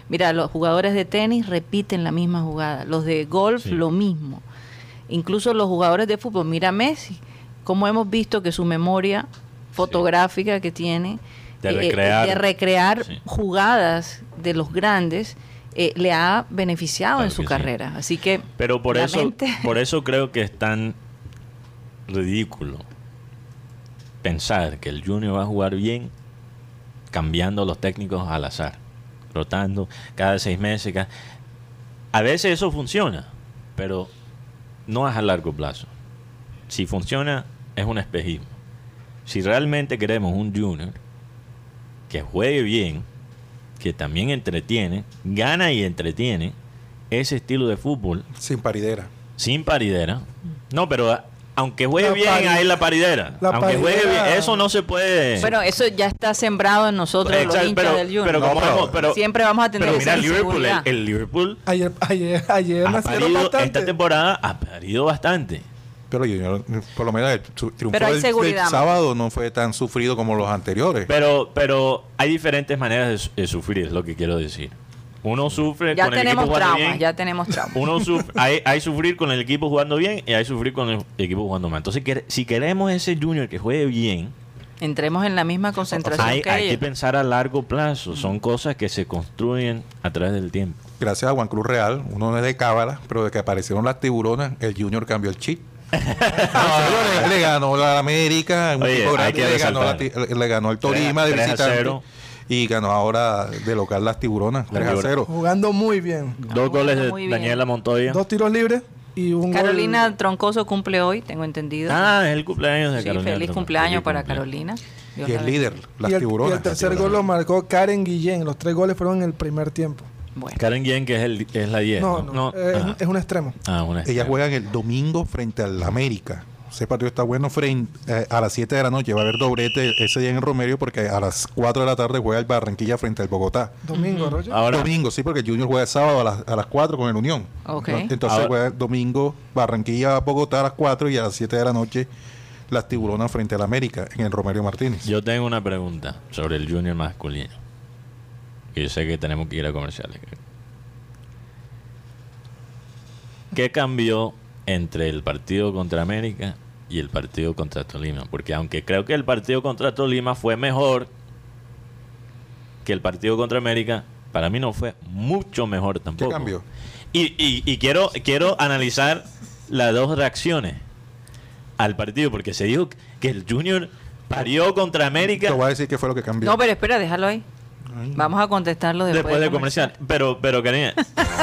Speaker 2: Mira, los jugadores de tenis repiten la misma jugada, los de golf
Speaker 3: Sí.
Speaker 2: lo mismo. Incluso los jugadores de fútbol, mira Messi, como hemos visto que su memoria fotográfica que tiene
Speaker 3: De
Speaker 2: eh,
Speaker 3: recrear.
Speaker 2: de recrear
Speaker 3: Sí.
Speaker 2: jugadas de los grandes eh, le ha beneficiado
Speaker 3: Claro
Speaker 2: en su carrera. Así que
Speaker 3: Pero por eso,
Speaker 2: mente-
Speaker 3: por eso creo que es tan ridículo pensar que el Junior va a jugar bien cambiando los técnicos al azar, rotando cada seis meses. cada- A veces eso funciona, pero no es a largo plazo. Si funciona, es un espejismo. Si realmente queremos un Junior que juegue bien, que también entretiene, gana y entretiene, ese estilo de fútbol
Speaker 4: Sin paridera.
Speaker 3: sin paridera. No, pero aunque juegue
Speaker 1: La
Speaker 3: bien,
Speaker 1: pari-
Speaker 3: hay la paridera.
Speaker 1: la
Speaker 3: aunque juegue bien, eso no se puede.
Speaker 2: Bueno, eso ya está sembrado en nosotros, los
Speaker 3: Exacto,
Speaker 2: hinchas
Speaker 3: pero,
Speaker 2: del Junior.
Speaker 3: pero
Speaker 4: No, pero-
Speaker 3: pero-
Speaker 2: Siempre vamos a tener
Speaker 3: pero
Speaker 2: esa
Speaker 3: mira, Liverpool, el, Liverpool
Speaker 1: Ayer, ayer, ayer
Speaker 3: ha
Speaker 1: nacieron
Speaker 3: parido,
Speaker 1: bastante.
Speaker 3: esta temporada ha parido bastante.
Speaker 4: Pero Junior, por lo menos el triunfo
Speaker 2: Pero hay
Speaker 4: del, del sábado no fue tan sufrido como los anteriores.
Speaker 3: Pero, pero hay diferentes maneras de, sufrir, es lo que quiero decir. Uno sufre
Speaker 2: ya
Speaker 3: con el equipo
Speaker 2: tenemos
Speaker 3: jugando
Speaker 2: traumas,
Speaker 3: bien.
Speaker 2: ya tenemos traumas.
Speaker 3: Uno suf- hay, hay sufrir con el equipo jugando bien y hay sufrir con el equipo jugando mal. Entonces, si queremos ese Junior que juegue bien,
Speaker 2: Entremos en la misma concentración
Speaker 3: hay,
Speaker 2: que
Speaker 3: hay que
Speaker 2: ellos.
Speaker 3: pensar a largo plazo. Son cosas que se construyen a través del tiempo.
Speaker 4: Gracias a Juan Cruz Real, uno no es de cábala, pero de que aparecieron las tiburonas, el Junior cambió el chip. le, le ganó la América, un
Speaker 3: Oye,
Speaker 4: grande,
Speaker 3: que
Speaker 4: le, ganó la
Speaker 3: resaltar.
Speaker 4: ti- le ganó el Tolima
Speaker 3: Tres-
Speaker 4: de visitante. Y ganó ahora de local las tiburonas 3 a
Speaker 3: tiburonas.
Speaker 4: 0.
Speaker 1: Jugando muy bien.
Speaker 3: Dos goles de. Daniela Montoya.
Speaker 1: Dos tiros libres y un
Speaker 2: Carolina
Speaker 1: gol.
Speaker 2: Troncoso cumple hoy, tengo entendido.
Speaker 3: Ah, es el cumpleaños de
Speaker 2: sí,
Speaker 3: Carolina.
Speaker 2: feliz
Speaker 3: Troncoso.
Speaker 2: cumpleaños
Speaker 3: Feliz
Speaker 2: para
Speaker 3: cumpleaños.
Speaker 2: Carolina. Dios
Speaker 4: Y
Speaker 2: la
Speaker 4: es líder, las
Speaker 1: y el, y
Speaker 4: tiburonas.
Speaker 1: el tercer gol lo marcó Karen Guillén. Los tres goles fueron en el primer tiempo.
Speaker 2: Bueno,
Speaker 3: Karen Guillén, que es, el, es la 10.
Speaker 1: No,
Speaker 3: No,
Speaker 1: no, es,
Speaker 3: Ah.
Speaker 1: es un extremo.
Speaker 3: Ah, una
Speaker 4: Ella
Speaker 3: estrella.
Speaker 4: juega el domingo frente al América. Ese partido está bueno frente, eh, a las 7 de la noche. Va a haber doblete ese día en el Romerio porque a las 4 de la tarde juega el Barranquilla frente al Bogotá.
Speaker 1: Domingo, Roger.
Speaker 3: Ahora,
Speaker 4: domingo, sí, porque el Junior juega el sábado a las, a las 4 con el Unión. Entonces
Speaker 3: Ahora-
Speaker 4: juega el domingo Barranquilla Bogotá a las 4 y a las 7 de la noche las tiburonas frente al América en el Romerio Martínez.
Speaker 3: yo tengo una pregunta sobre el junior masculino. Que yo sé que tenemos que ir a comerciales. ¿Qué cambió entre el partido contra América y el partido contra Tolima? Porque aunque creo que el partido contra Tolima fue mejor que el partido contra América, para mí no fue mucho mejor tampoco.
Speaker 4: cambió?
Speaker 3: Y, y- y quiero, quiero analizar las dos reacciones. al partido, porque se dijo que el Junior parió contra América
Speaker 4: Te voy a decir qué fue lo que cambió.
Speaker 2: No, pero espera, déjalo ahí. Vamos a contestarlo después,
Speaker 3: después de comercial. Pero, pero, Karina,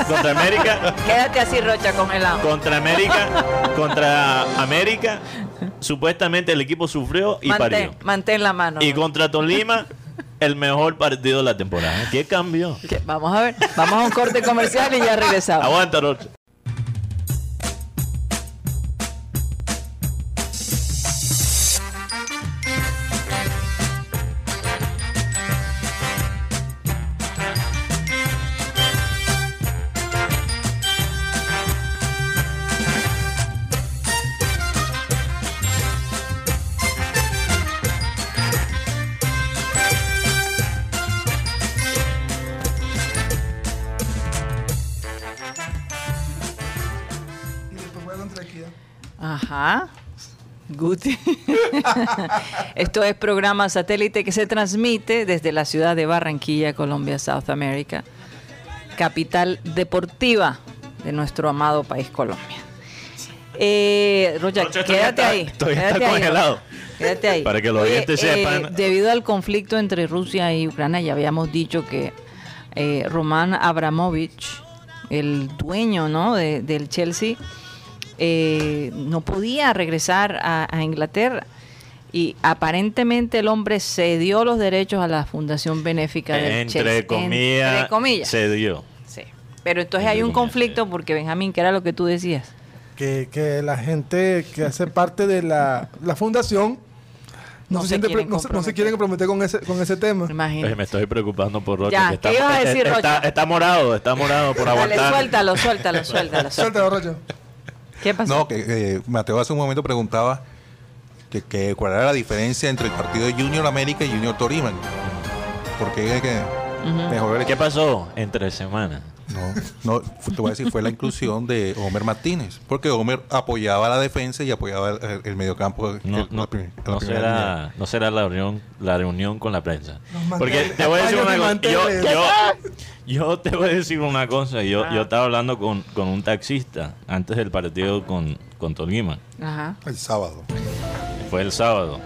Speaker 3: contra América,
Speaker 2: Quédate así, Rocha, congelado.
Speaker 3: contra América, contra América, supuestamente el equipo sufrió y
Speaker 2: Mantén,
Speaker 3: parió.
Speaker 2: mantén la mano.
Speaker 3: Y contra Tolima, el mejor partido de la temporada. ¿Qué cambió?
Speaker 2: Que- Vamos a ver, vamos a un corte comercial y ya regresamos.
Speaker 3: Aguanta, Rocha.
Speaker 2: Guti. Esto es programa satélite que se transmite desde la ciudad de Barranquilla, Colombia, South America, capital deportiva de nuestro amado país Colombia. Eh, Rocha,
Speaker 3: Rocha,
Speaker 2: quédate
Speaker 3: está-
Speaker 2: ahí.
Speaker 3: está
Speaker 2: quédate ahí,
Speaker 3: congelado.
Speaker 2: Quédate ahí.
Speaker 3: Para que los oyentes sepan.
Speaker 2: eh, debido al conflicto entre Rusia y Ucrania, ya habíamos dicho que eh, Roman Abramovich, el dueño ¿no? de- del Chelsea, eh, no podía regresar a, a Inglaterra y aparentemente el hombre cedió los derechos a la fundación benéfica del.
Speaker 3: Entre comillas,
Speaker 2: Entre comillas.
Speaker 3: se dio.
Speaker 2: Sí. Pero entonces
Speaker 3: Entre
Speaker 2: hay un
Speaker 3: comillas,
Speaker 2: conflicto porque Benjamín, que era lo que tú decías.
Speaker 1: Que, que la gente que hace parte de la, la fundación no,
Speaker 2: No
Speaker 1: se,
Speaker 2: se
Speaker 1: siente no, se- no se
Speaker 2: comprometer.
Speaker 1: quieren comprometer con ese, con ese tema.
Speaker 2: Imagínate.
Speaker 3: Me estoy preocupando por Rocha.
Speaker 2: Ya,
Speaker 3: que está,
Speaker 2: ¿qué ibas a decir,
Speaker 3: está,
Speaker 2: Rocha?
Speaker 3: está morado, está morado por
Speaker 2: Dale,
Speaker 3: aguantar.
Speaker 2: suéltalo, suéltalo, suéltalo. suéltalo.
Speaker 1: Suéltalo, Rocha.
Speaker 2: ¿Qué pasó?
Speaker 4: No, que eh, Mateo hace un momento preguntaba que, que cuál era la diferencia entre el partido de Junior América y Junior Tolima. ¿Por qué hay que mejorar el
Speaker 3: ¿Qué pasó? Entre semanas.
Speaker 4: No, no, te voy a decir, fue la inclusión de Homer Martínez, porque Homer apoyaba la defensa y apoyaba el, el mediocampo. el-
Speaker 3: No,
Speaker 4: la
Speaker 3: no,
Speaker 4: la
Speaker 3: no será, no será la reunión, la reunión con la prensa. Porque te voy a decir una cosa. Yo, yo, yo te voy a decir una cosa. Yo,
Speaker 2: Ah.
Speaker 3: yo estaba hablando con, con un taxista antes del partido con, con Tolima.
Speaker 2: Ajá.
Speaker 4: El sábado.
Speaker 3: Fue el sábado.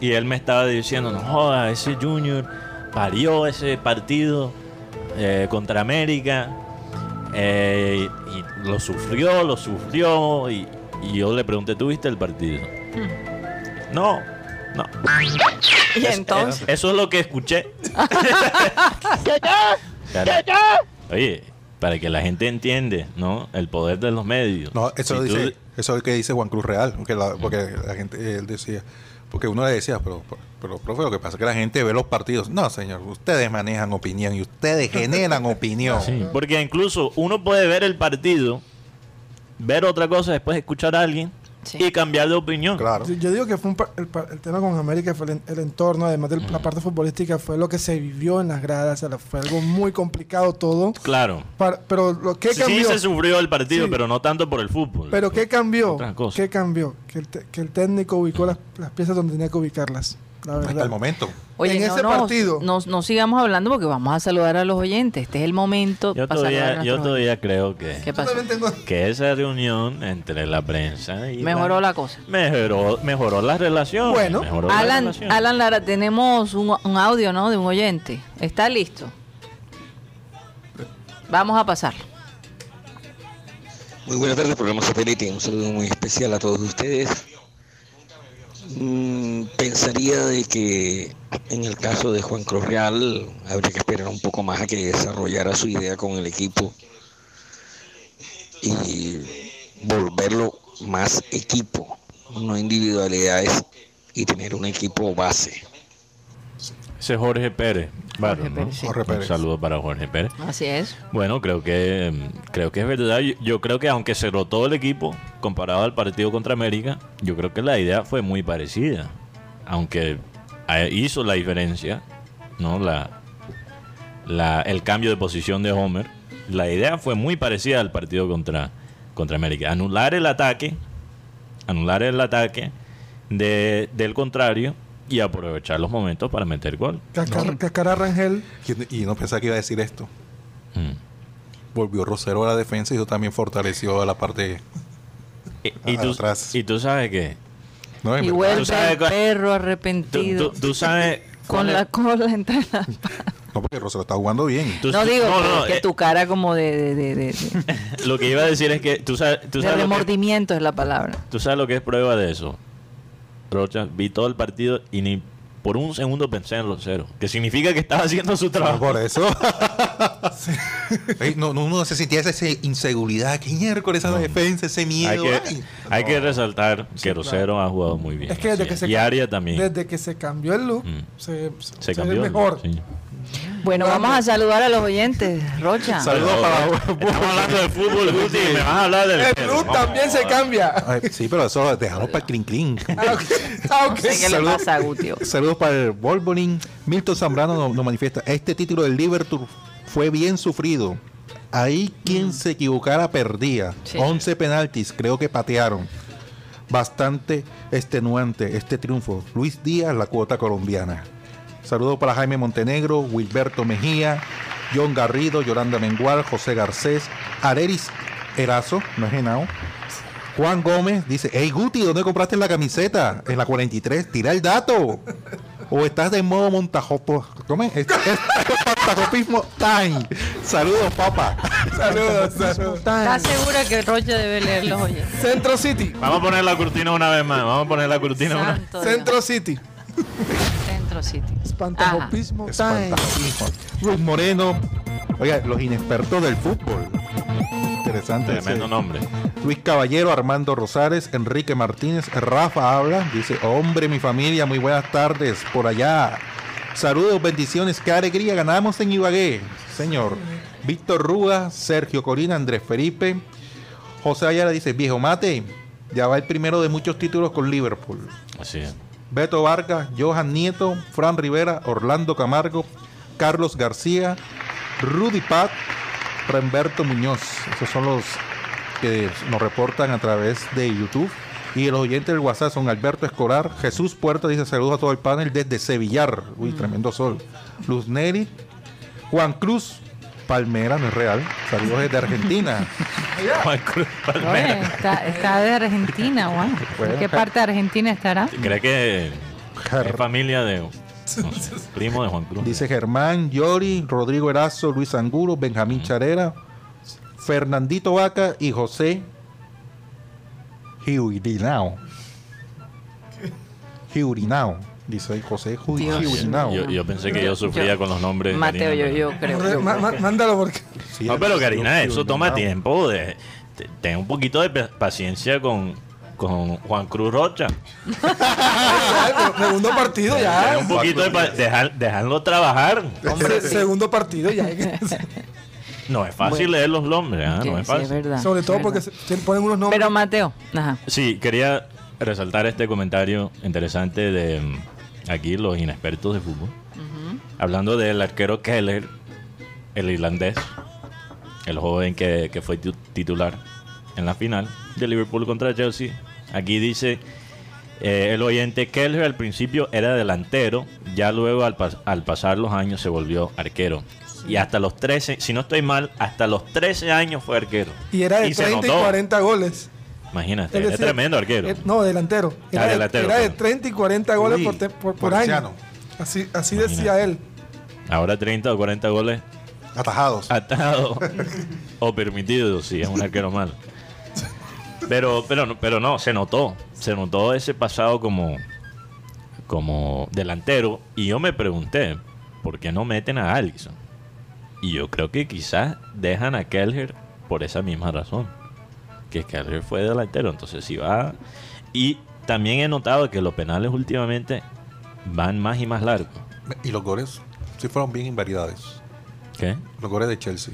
Speaker 3: Y él me estaba diciendo, no joda, ese Junior parió ese partido eh, contra América. eh, y lo sufrió, lo sufrió. Y, y yo le pregunté, ¿tú viste el partido? No, no.
Speaker 2: Y
Speaker 3: Es-
Speaker 2: entonces,
Speaker 3: es- eso es lo que escuché. Oye, para que la gente entiende, ¿no? El poder de los medios.
Speaker 4: No, eso,
Speaker 3: Si tú-
Speaker 4: dice, eso es lo que dice Juan Cruz Real, porque la, porque la gente, él decía, porque uno le decía, pero, pero, profe, lo que pasa es que la gente ve los partidos. No, señor, ustedes manejan opinión y ustedes generan opinión.
Speaker 3: Sí, porque incluso uno puede ver el partido, ver otra cosa, después escuchar a alguien
Speaker 2: Sí.
Speaker 3: y cambiar de opinión.
Speaker 4: Claro.
Speaker 1: Yo, digo que fue un el, el tema con América fue el, en- el entorno, además de la parte futbolística, fue lo que se vivió en las gradas. o sea, fue algo muy complicado todo.
Speaker 3: Claro.
Speaker 1: Para- pero lo que
Speaker 3: Sí,
Speaker 1: cambió.
Speaker 3: se sufrió el partido,
Speaker 1: Sí.
Speaker 3: pero no tanto por el fútbol.
Speaker 1: pero ¿qué cambió? ¿Qué cambió? Que el, te- que el técnico ubicó las, las piezas donde tenía que ubicarlas. La
Speaker 4: Hasta el momento.
Speaker 2: oye,
Speaker 1: en
Speaker 2: no,
Speaker 1: ese
Speaker 2: no,
Speaker 1: partido.
Speaker 2: No, no sigamos hablando porque vamos a saludar a los oyentes. Este es el momento
Speaker 3: Yo
Speaker 2: para saludar a
Speaker 3: todavía, yo todavía creo que,
Speaker 2: ¿Qué
Speaker 1: Yo
Speaker 2: pasó?
Speaker 1: también tengo-
Speaker 3: que esa reunión entre la prensa y
Speaker 2: Mejoró la cosa.
Speaker 3: mejoró, mejoró la relación.
Speaker 1: Bueno,
Speaker 3: mejoró la
Speaker 2: Alan,
Speaker 3: relación.
Speaker 2: Alan Lara, tenemos un, un audio, ¿no? De un oyente. ¿Está listo? Vamos a pasarlo.
Speaker 5: Muy buenas tardes, programa satélite. Un saludo muy especial a todos ustedes. Pensaría de que en el caso de Juan Cruz Real habría que esperar un poco más a que desarrollara su idea con el equipo y volverlo más equipo, no individualidades y tener un equipo base.
Speaker 3: Ese es Jorge Pérez. Barros, ¿no?
Speaker 2: Pérez, sí.
Speaker 4: Jorge
Speaker 3: Un saludo para Jorge Pérez.
Speaker 2: Así es.
Speaker 3: Bueno, creo que mm, creo que es verdad. Yo, yo creo que aunque se rotó el equipo comparado al partido contra América, yo creo que la idea fue muy parecida. Aunque hizo la diferencia, ¿no? La, la, el cambio de posición de Homer. La idea fue muy parecida al partido contra, contra América. Anular el ataque, anular el ataque de, del contrario y aprovechar los momentos para meter gol.
Speaker 1: Cascar, Cascar a Rangel.
Speaker 4: Y, y no pensaba que iba a decir esto.
Speaker 3: Mm.
Speaker 4: Volvió Rosero a la defensa y eso también fortaleció a la parte
Speaker 3: Y, y tú,
Speaker 4: atrás.
Speaker 3: y tú sabes que...
Speaker 4: No,
Speaker 2: Y
Speaker 4: verdad.
Speaker 2: vuelve el perro arrepentido.
Speaker 3: tú- tú sabes...
Speaker 2: con la cola entre las
Speaker 4: No, porque Rosario está jugando bien.
Speaker 3: tú-
Speaker 2: No digo
Speaker 3: no,
Speaker 2: pero
Speaker 3: no,
Speaker 2: es que
Speaker 3: eh,
Speaker 2: tu cara como de, de, de, de- de-
Speaker 3: Lo que iba a decir es que tú sabes, tú
Speaker 2: de
Speaker 3: lo que,
Speaker 2: remordimiento es la palabra.
Speaker 3: tú sabes lo que es prueba de eso. Rocha, vi todo el partido y ni por un segundo pensé en Rosero. Que significa que estaba haciendo su
Speaker 4: No,
Speaker 3: trabajo.
Speaker 4: por eso. Ey, no, no, uno se sentía esa inseguridad. ¿Qué miércoles esa defensa, ese
Speaker 3: Hay
Speaker 4: miedo?
Speaker 3: que,
Speaker 4: Ay.
Speaker 3: hay que resaltar que Rosero ha jugado muy bien.
Speaker 1: Es que desde que se
Speaker 3: y Aria también.
Speaker 1: Desde que se cambió el look,
Speaker 3: Mm.
Speaker 1: se,
Speaker 3: se cambió.
Speaker 1: mejor.
Speaker 3: sí.
Speaker 2: Bueno, vamos a saludar a los oyentes. Rocha.
Speaker 4: Saludos para.
Speaker 3: Estamos hablando de fútbol, Guti, y me vas a hablar del
Speaker 1: El
Speaker 3: Vamos.
Speaker 1: también se cambia.
Speaker 4: Ay, sí, pero eso dejamos para el clink clink.
Speaker 1: Ah, ok. Ah.
Speaker 2: No sé
Speaker 4: Saludos.
Speaker 2: pasa a Gutio.
Speaker 4: Saludos para el Wolverine. Milton Zambrano nos, nos manifiesta. Este título del Liverpool fue bien sufrido. Ahí quien se equivocara perdía.
Speaker 2: Sí.
Speaker 4: 11 penaltis, creo que patearon. Bastante extenuante este triunfo. Luis Díaz, la cuota colombiana. Saludos para Jaime Montenegro, Wilberto Mejía, John Garrido, Yolanda Mengual, José Garcés, Areris Erazo, no es Genao. Juan Gómez dice, hey Guti, ¿dónde compraste la camiseta? En la 43, tira el dato. O estás de modo montajopo. ¿Cómo es? Es- es montajopismo time. Saludos, papá.
Speaker 1: Saludos, saludos.
Speaker 2: ¿Estás segura que Rocha debe leer los oyentes?
Speaker 1: Centro City.
Speaker 3: Vamos a poner la cortina una vez más. Vamos a poner la cortina una
Speaker 2: Dios.
Speaker 1: Centro City.
Speaker 2: Centro City.
Speaker 1: Espantajopismo time.
Speaker 4: Luis Moreno. Oiga, los inexpertos del fútbol. Interesante.
Speaker 3: Tremendo
Speaker 4: ese.
Speaker 3: nombre.
Speaker 4: Luis Caballero, Armando Rosales, Enrique Martínez, Rafa habla, dice, hombre, mi familia, muy buenas tardes por allá. Saludos, bendiciones, qué alegría, ganamos en Ibagué, señor. Víctor Rúa, Sergio Corina, Andrés Felipe, José Ayala dice, viejo mate, ya va el primero de muchos títulos con Liverpool.
Speaker 3: Así es.
Speaker 4: Beto Vargas, Johan Nieto, Fran Rivera, Orlando Camargo, Carlos García, Rudy Pat, Remberto Muñoz. Esos son los que nos reportan a través de YouTube. Y los oyentes del WhatsApp son Alberto Escolar, Jesús Puerta, dice saludos a todo el panel desde Sevillar. Uy, tremendo sol. Luz Neri, Juan Cruz, Palmera, no es real. Saludos desde Argentina.
Speaker 3: Juan Cruz
Speaker 6: Oye,
Speaker 3: Palmera.
Speaker 6: está, está de Argentina, guau.
Speaker 4: Bueno,
Speaker 6: ¿En qué parte de Argentina estará?
Speaker 3: ¿Cree que es familia de no, primo de Juan Cruz?
Speaker 4: Dice Germán, Yori, Rodrigo Erazo, Luis Angulo, Benjamín Charera, Fernandito Vaca y José Giurinao. Giurinao. Dice José Ju-
Speaker 2: Dios
Speaker 4: Giurinao.
Speaker 3: Yo, yo pensé que yo sufría
Speaker 2: Yo-
Speaker 3: con los nombres.
Speaker 2: Mateo,
Speaker 3: Karina,
Speaker 2: yo, yo creo. yo
Speaker 1: Ma-
Speaker 2: creo
Speaker 1: ma-
Speaker 2: que-
Speaker 1: mándalo porque.
Speaker 4: Sí,
Speaker 3: No, pero Karina, eso toma tiempo. De, te- ten un poquito de pa- paciencia con, con Juan Cruz Rocha.
Speaker 1: Segundo partido
Speaker 3: Ten
Speaker 1: ya.
Speaker 3: un poquito de dejar- dejarlo trabajar.
Speaker 1: Se- segundo partido ya.
Speaker 3: No es fácil leer los nombres, ¿ah?
Speaker 2: Sí,
Speaker 3: no es
Speaker 2: sí, es
Speaker 3: fácil.
Speaker 2: verdad.
Speaker 1: Sobre todo
Speaker 2: es
Speaker 1: porque se, se ponen unos nombres.
Speaker 2: Pero Mateo, ajá.
Speaker 3: Sí, quería resaltar este comentario interesante de aquí los inexpertos de fútbol. Hablando del arquero Keller, el irlandés, el joven que, que fue tu- titular en la final de Liverpool contra Chelsea. Aquí dice eh, el oyente Keller al principio era delantero, ya luego al, pas- al pasar los años se volvió arquero. Y hasta los 13, si no estoy mal, hasta los 13 años fue arquero.
Speaker 1: y era de
Speaker 3: se
Speaker 1: 30 y
Speaker 3: notó.
Speaker 1: 40 goles.
Speaker 3: Imagínate,
Speaker 1: Es
Speaker 3: es,
Speaker 1: decir,
Speaker 3: tremendo arquero.
Speaker 1: eh, no, delantero. Era,
Speaker 3: Ah,
Speaker 1: de-
Speaker 3: delantero,
Speaker 1: era de
Speaker 3: perdón.
Speaker 1: 30 y 40 goles
Speaker 4: Uy,
Speaker 1: por, te- por, por año. Así, así
Speaker 3: Imagínate.
Speaker 1: decía él.
Speaker 3: Ahora 30 o 40 goles
Speaker 4: Atajados.
Speaker 3: atados o permitidos, si es un arquero mal. Pero, pero, no- pero no, se notó. Se notó ese pasado como, como delantero. Y yo me pregunté, ¿por qué no meten a Allison? Y yo creo que quizás dejan a Kelleher por esa misma razón. Que Kelleher fue delantero. Entonces, si va. Y también he notado que los penales últimamente van más y más largos.
Speaker 4: Y los goles sí fueron bien invariedades.
Speaker 3: ¿Qué?
Speaker 4: Los goles de Chelsea.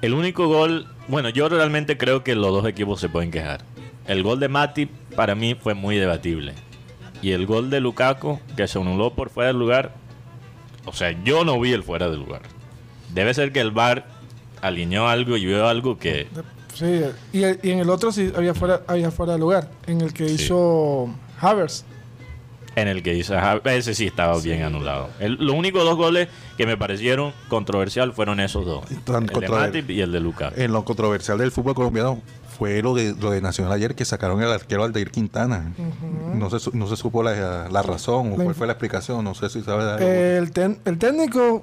Speaker 3: El único gol, bueno, yo realmente creo que los dos equipos se pueden quejar. El gol de Mati para mí fue muy debatible. Y el gol de Lukaku, que se anuló por fuera del lugar, o sea, yo no vi el fuera del lugar. Debe ser que el VAR alineó algo y vio algo que...
Speaker 1: Sí, y, el- y en el otro sí había fuera, había fuera de lugar. En el que
Speaker 3: Sí.
Speaker 1: hizo Havers.
Speaker 3: en el que dice, "Ajá, ese sí estaba bien anulado. El- los únicos dos goles que me parecieron controversial fueron esos dos.
Speaker 4: Tan
Speaker 3: el de Matip y el de Lucas.
Speaker 4: En lo controversial del fútbol colombiano fue lo de, lo de Nacional ayer que sacaron el arquero Aldair Quintana. no, se, su- no se supo la, la razón o
Speaker 1: La
Speaker 4: cuál fue la explicación. No sé si sabes. algo.
Speaker 1: El, ten- el técnico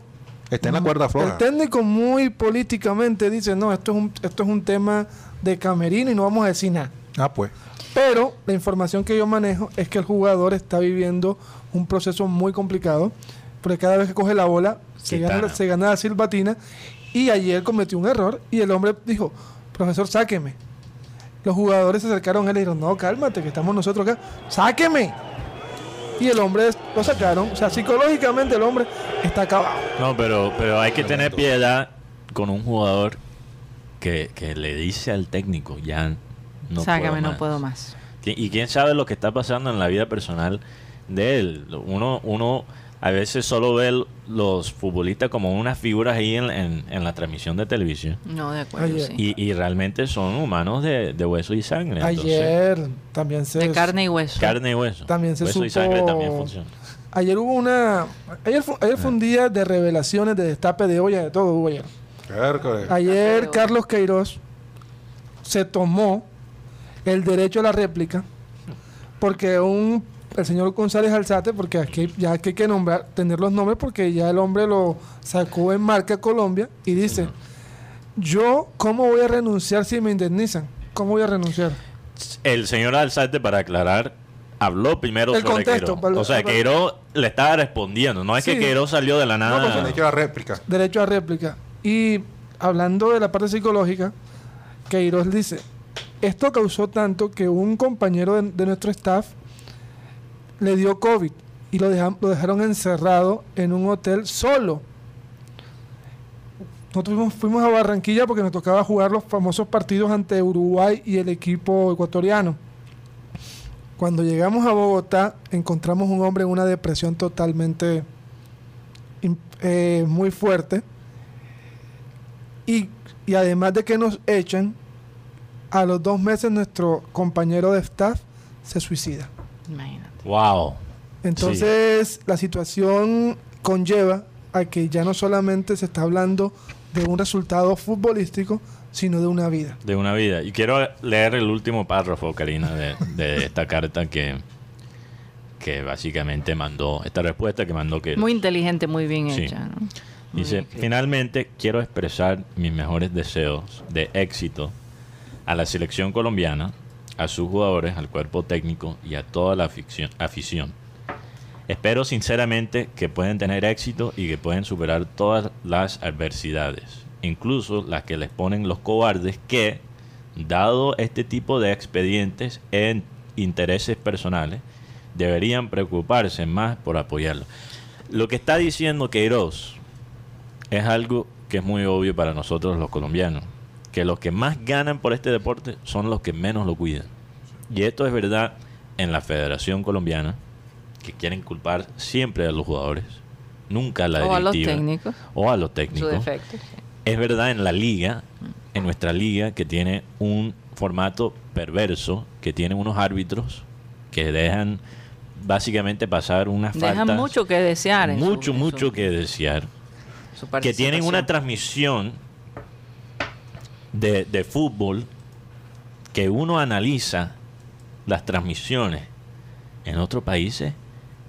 Speaker 4: Está en la cuerda floja.
Speaker 1: El técnico muy políticamente dice, no, esto es un, esto es un tema de camerino y no vamos a decir nada.
Speaker 4: Ah, pues.
Speaker 1: Pero la información que yo manejo es que el jugador está viviendo un proceso muy complicado, porque cada vez que coge la bola se gana, se gana la silbatina y ayer cometió un error y el hombre dijo, profesor, sáqueme. Los jugadores se acercaron a él y dijeron, no, cálmate, que estamos nosotros acá, sáqueme. Y el hombre lo sacaron, o sea, psicológicamente el hombre está acabado.
Speaker 3: No, pero, pero hay que tener piedad con un jugador que, que le dice al técnico, ya no
Speaker 2: Sácame,
Speaker 3: puedo
Speaker 2: no
Speaker 3: más".
Speaker 2: puedo más.
Speaker 3: Y quién sabe lo que está pasando en la vida personal de él. Uno, uno a veces solo ve l- los futbolistas como unas figuras ahí en, en- en la transmisión de televisión.
Speaker 2: No, de acuerdo,
Speaker 1: Ayer.
Speaker 2: sí.
Speaker 3: Y, y realmente son humanos de, de hueso y sangre. entonces,
Speaker 1: Ayer también se...
Speaker 2: de carne y hueso.
Speaker 3: carne y hueso.
Speaker 1: También se
Speaker 3: hueso y sangre también funciona.
Speaker 1: Ayer hubo una... Ayer fue, ayer fue un día de revelaciones, de destape de olla, de todo hubo ayer.
Speaker 4: Cércole.
Speaker 1: Ayer Carlos Queiroz se tomó el derecho a la réplica porque un el señor González Alzate, porque aquí ya hay que nombrar, tener los nombres porque ya el hombre lo sacó en marca Colombia y dice, yo cómo voy a renunciar si me indemnizan, cómo voy a renunciar.
Speaker 3: El señor Alzate, para aclarar, habló primero
Speaker 1: El
Speaker 3: sobre
Speaker 1: contexto, para-
Speaker 3: O sea, Queiroz le estaba respondiendo. No es
Speaker 1: Sí.
Speaker 3: que Queiroz salió de la
Speaker 4: No,
Speaker 3: nada.
Speaker 4: porque han hecho la réplica.
Speaker 1: Derecho a réplica. Y hablando de la parte psicológica, Queiroz dice, esto causó tanto que un compañero de, de nuestro staff le dio COVID y lo, dejan- lo dejaron encerrado en un hotel solo. Nosotros fuimos, a Barranquilla porque nos tocaba jugar los famosos partidos ante Uruguay y el equipo ecuatoriano. Cuando llegamos a Bogotá, encontramos un hombre en una depresión totalmente eh, muy fuerte. Y, además de que nos echan, a los dos meses nuestro compañero de staff se suicida.
Speaker 2: Imagínate.
Speaker 3: Wow.
Speaker 1: Entonces la situación conlleva a que ya no solamente se está hablando de un resultado futbolístico, sino de una vida.
Speaker 3: de una vida. Y quiero leer el último párrafo, Karina, de, de esta carta que, que básicamente mandó, esta respuesta que mandó que
Speaker 2: Muy inteligente, muy bien
Speaker 3: Sí.
Speaker 2: hecha, ¿no? Muy
Speaker 3: dice,
Speaker 2: bien
Speaker 3: finalmente quiero expresar mis mejores deseos de éxito a la selección colombiana, a sus jugadores, al cuerpo técnico y a toda la afición. Espero sinceramente que pueden tener éxito y que pueden superar todas las adversidades, incluso las que les ponen los cobardes que, dado este tipo de expedientes en intereses personales, deberían preocuparse más por apoyarlo. Lo que está diciendo Queiroz es algo que es muy obvio para nosotros los colombianos, que los que más ganan por este deporte son los que menos lo cuidan. Y esto es verdad en la Federación Colombiana, que quieren culpar siempre a los jugadores, nunca a la
Speaker 2: O a los
Speaker 3: directiva
Speaker 2: técnicos.
Speaker 3: o a los
Speaker 2: Su
Speaker 3: técnicos.
Speaker 2: defecto. sí.
Speaker 3: Es verdad en la liga, en nuestra liga, que tiene un formato perverso, que tiene unos árbitros que dejan básicamente pasar unas
Speaker 2: Dejan
Speaker 3: faltas.
Speaker 2: mucho que desear. en su-
Speaker 3: mucho, mucho
Speaker 2: su-
Speaker 3: que desear. Que tienen una transmisión de, de fútbol que uno analiza las transmisiones en otros países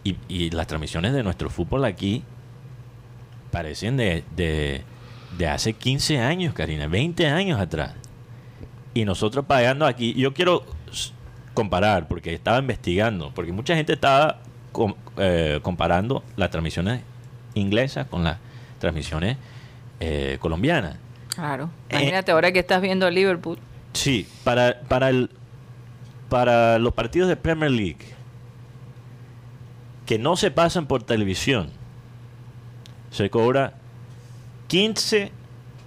Speaker 3: y, las transmisiones de nuestro fútbol aquí parecen de, de, de hace 15 años, Karina, 20 años atrás. Y nosotros pagando aquí, yo quiero comparar, porque estaba investigando, porque mucha gente estaba eh, comparando las transmisiones inglesas con las transmisiones eh, colombianas.
Speaker 2: Claro.
Speaker 3: Eh,
Speaker 2: Imagínate, ahora que estás viendo a Liverpool.
Speaker 3: Sí, para, para, el, para los partidos de Premier League que no se pasan por televisión, se cobra 15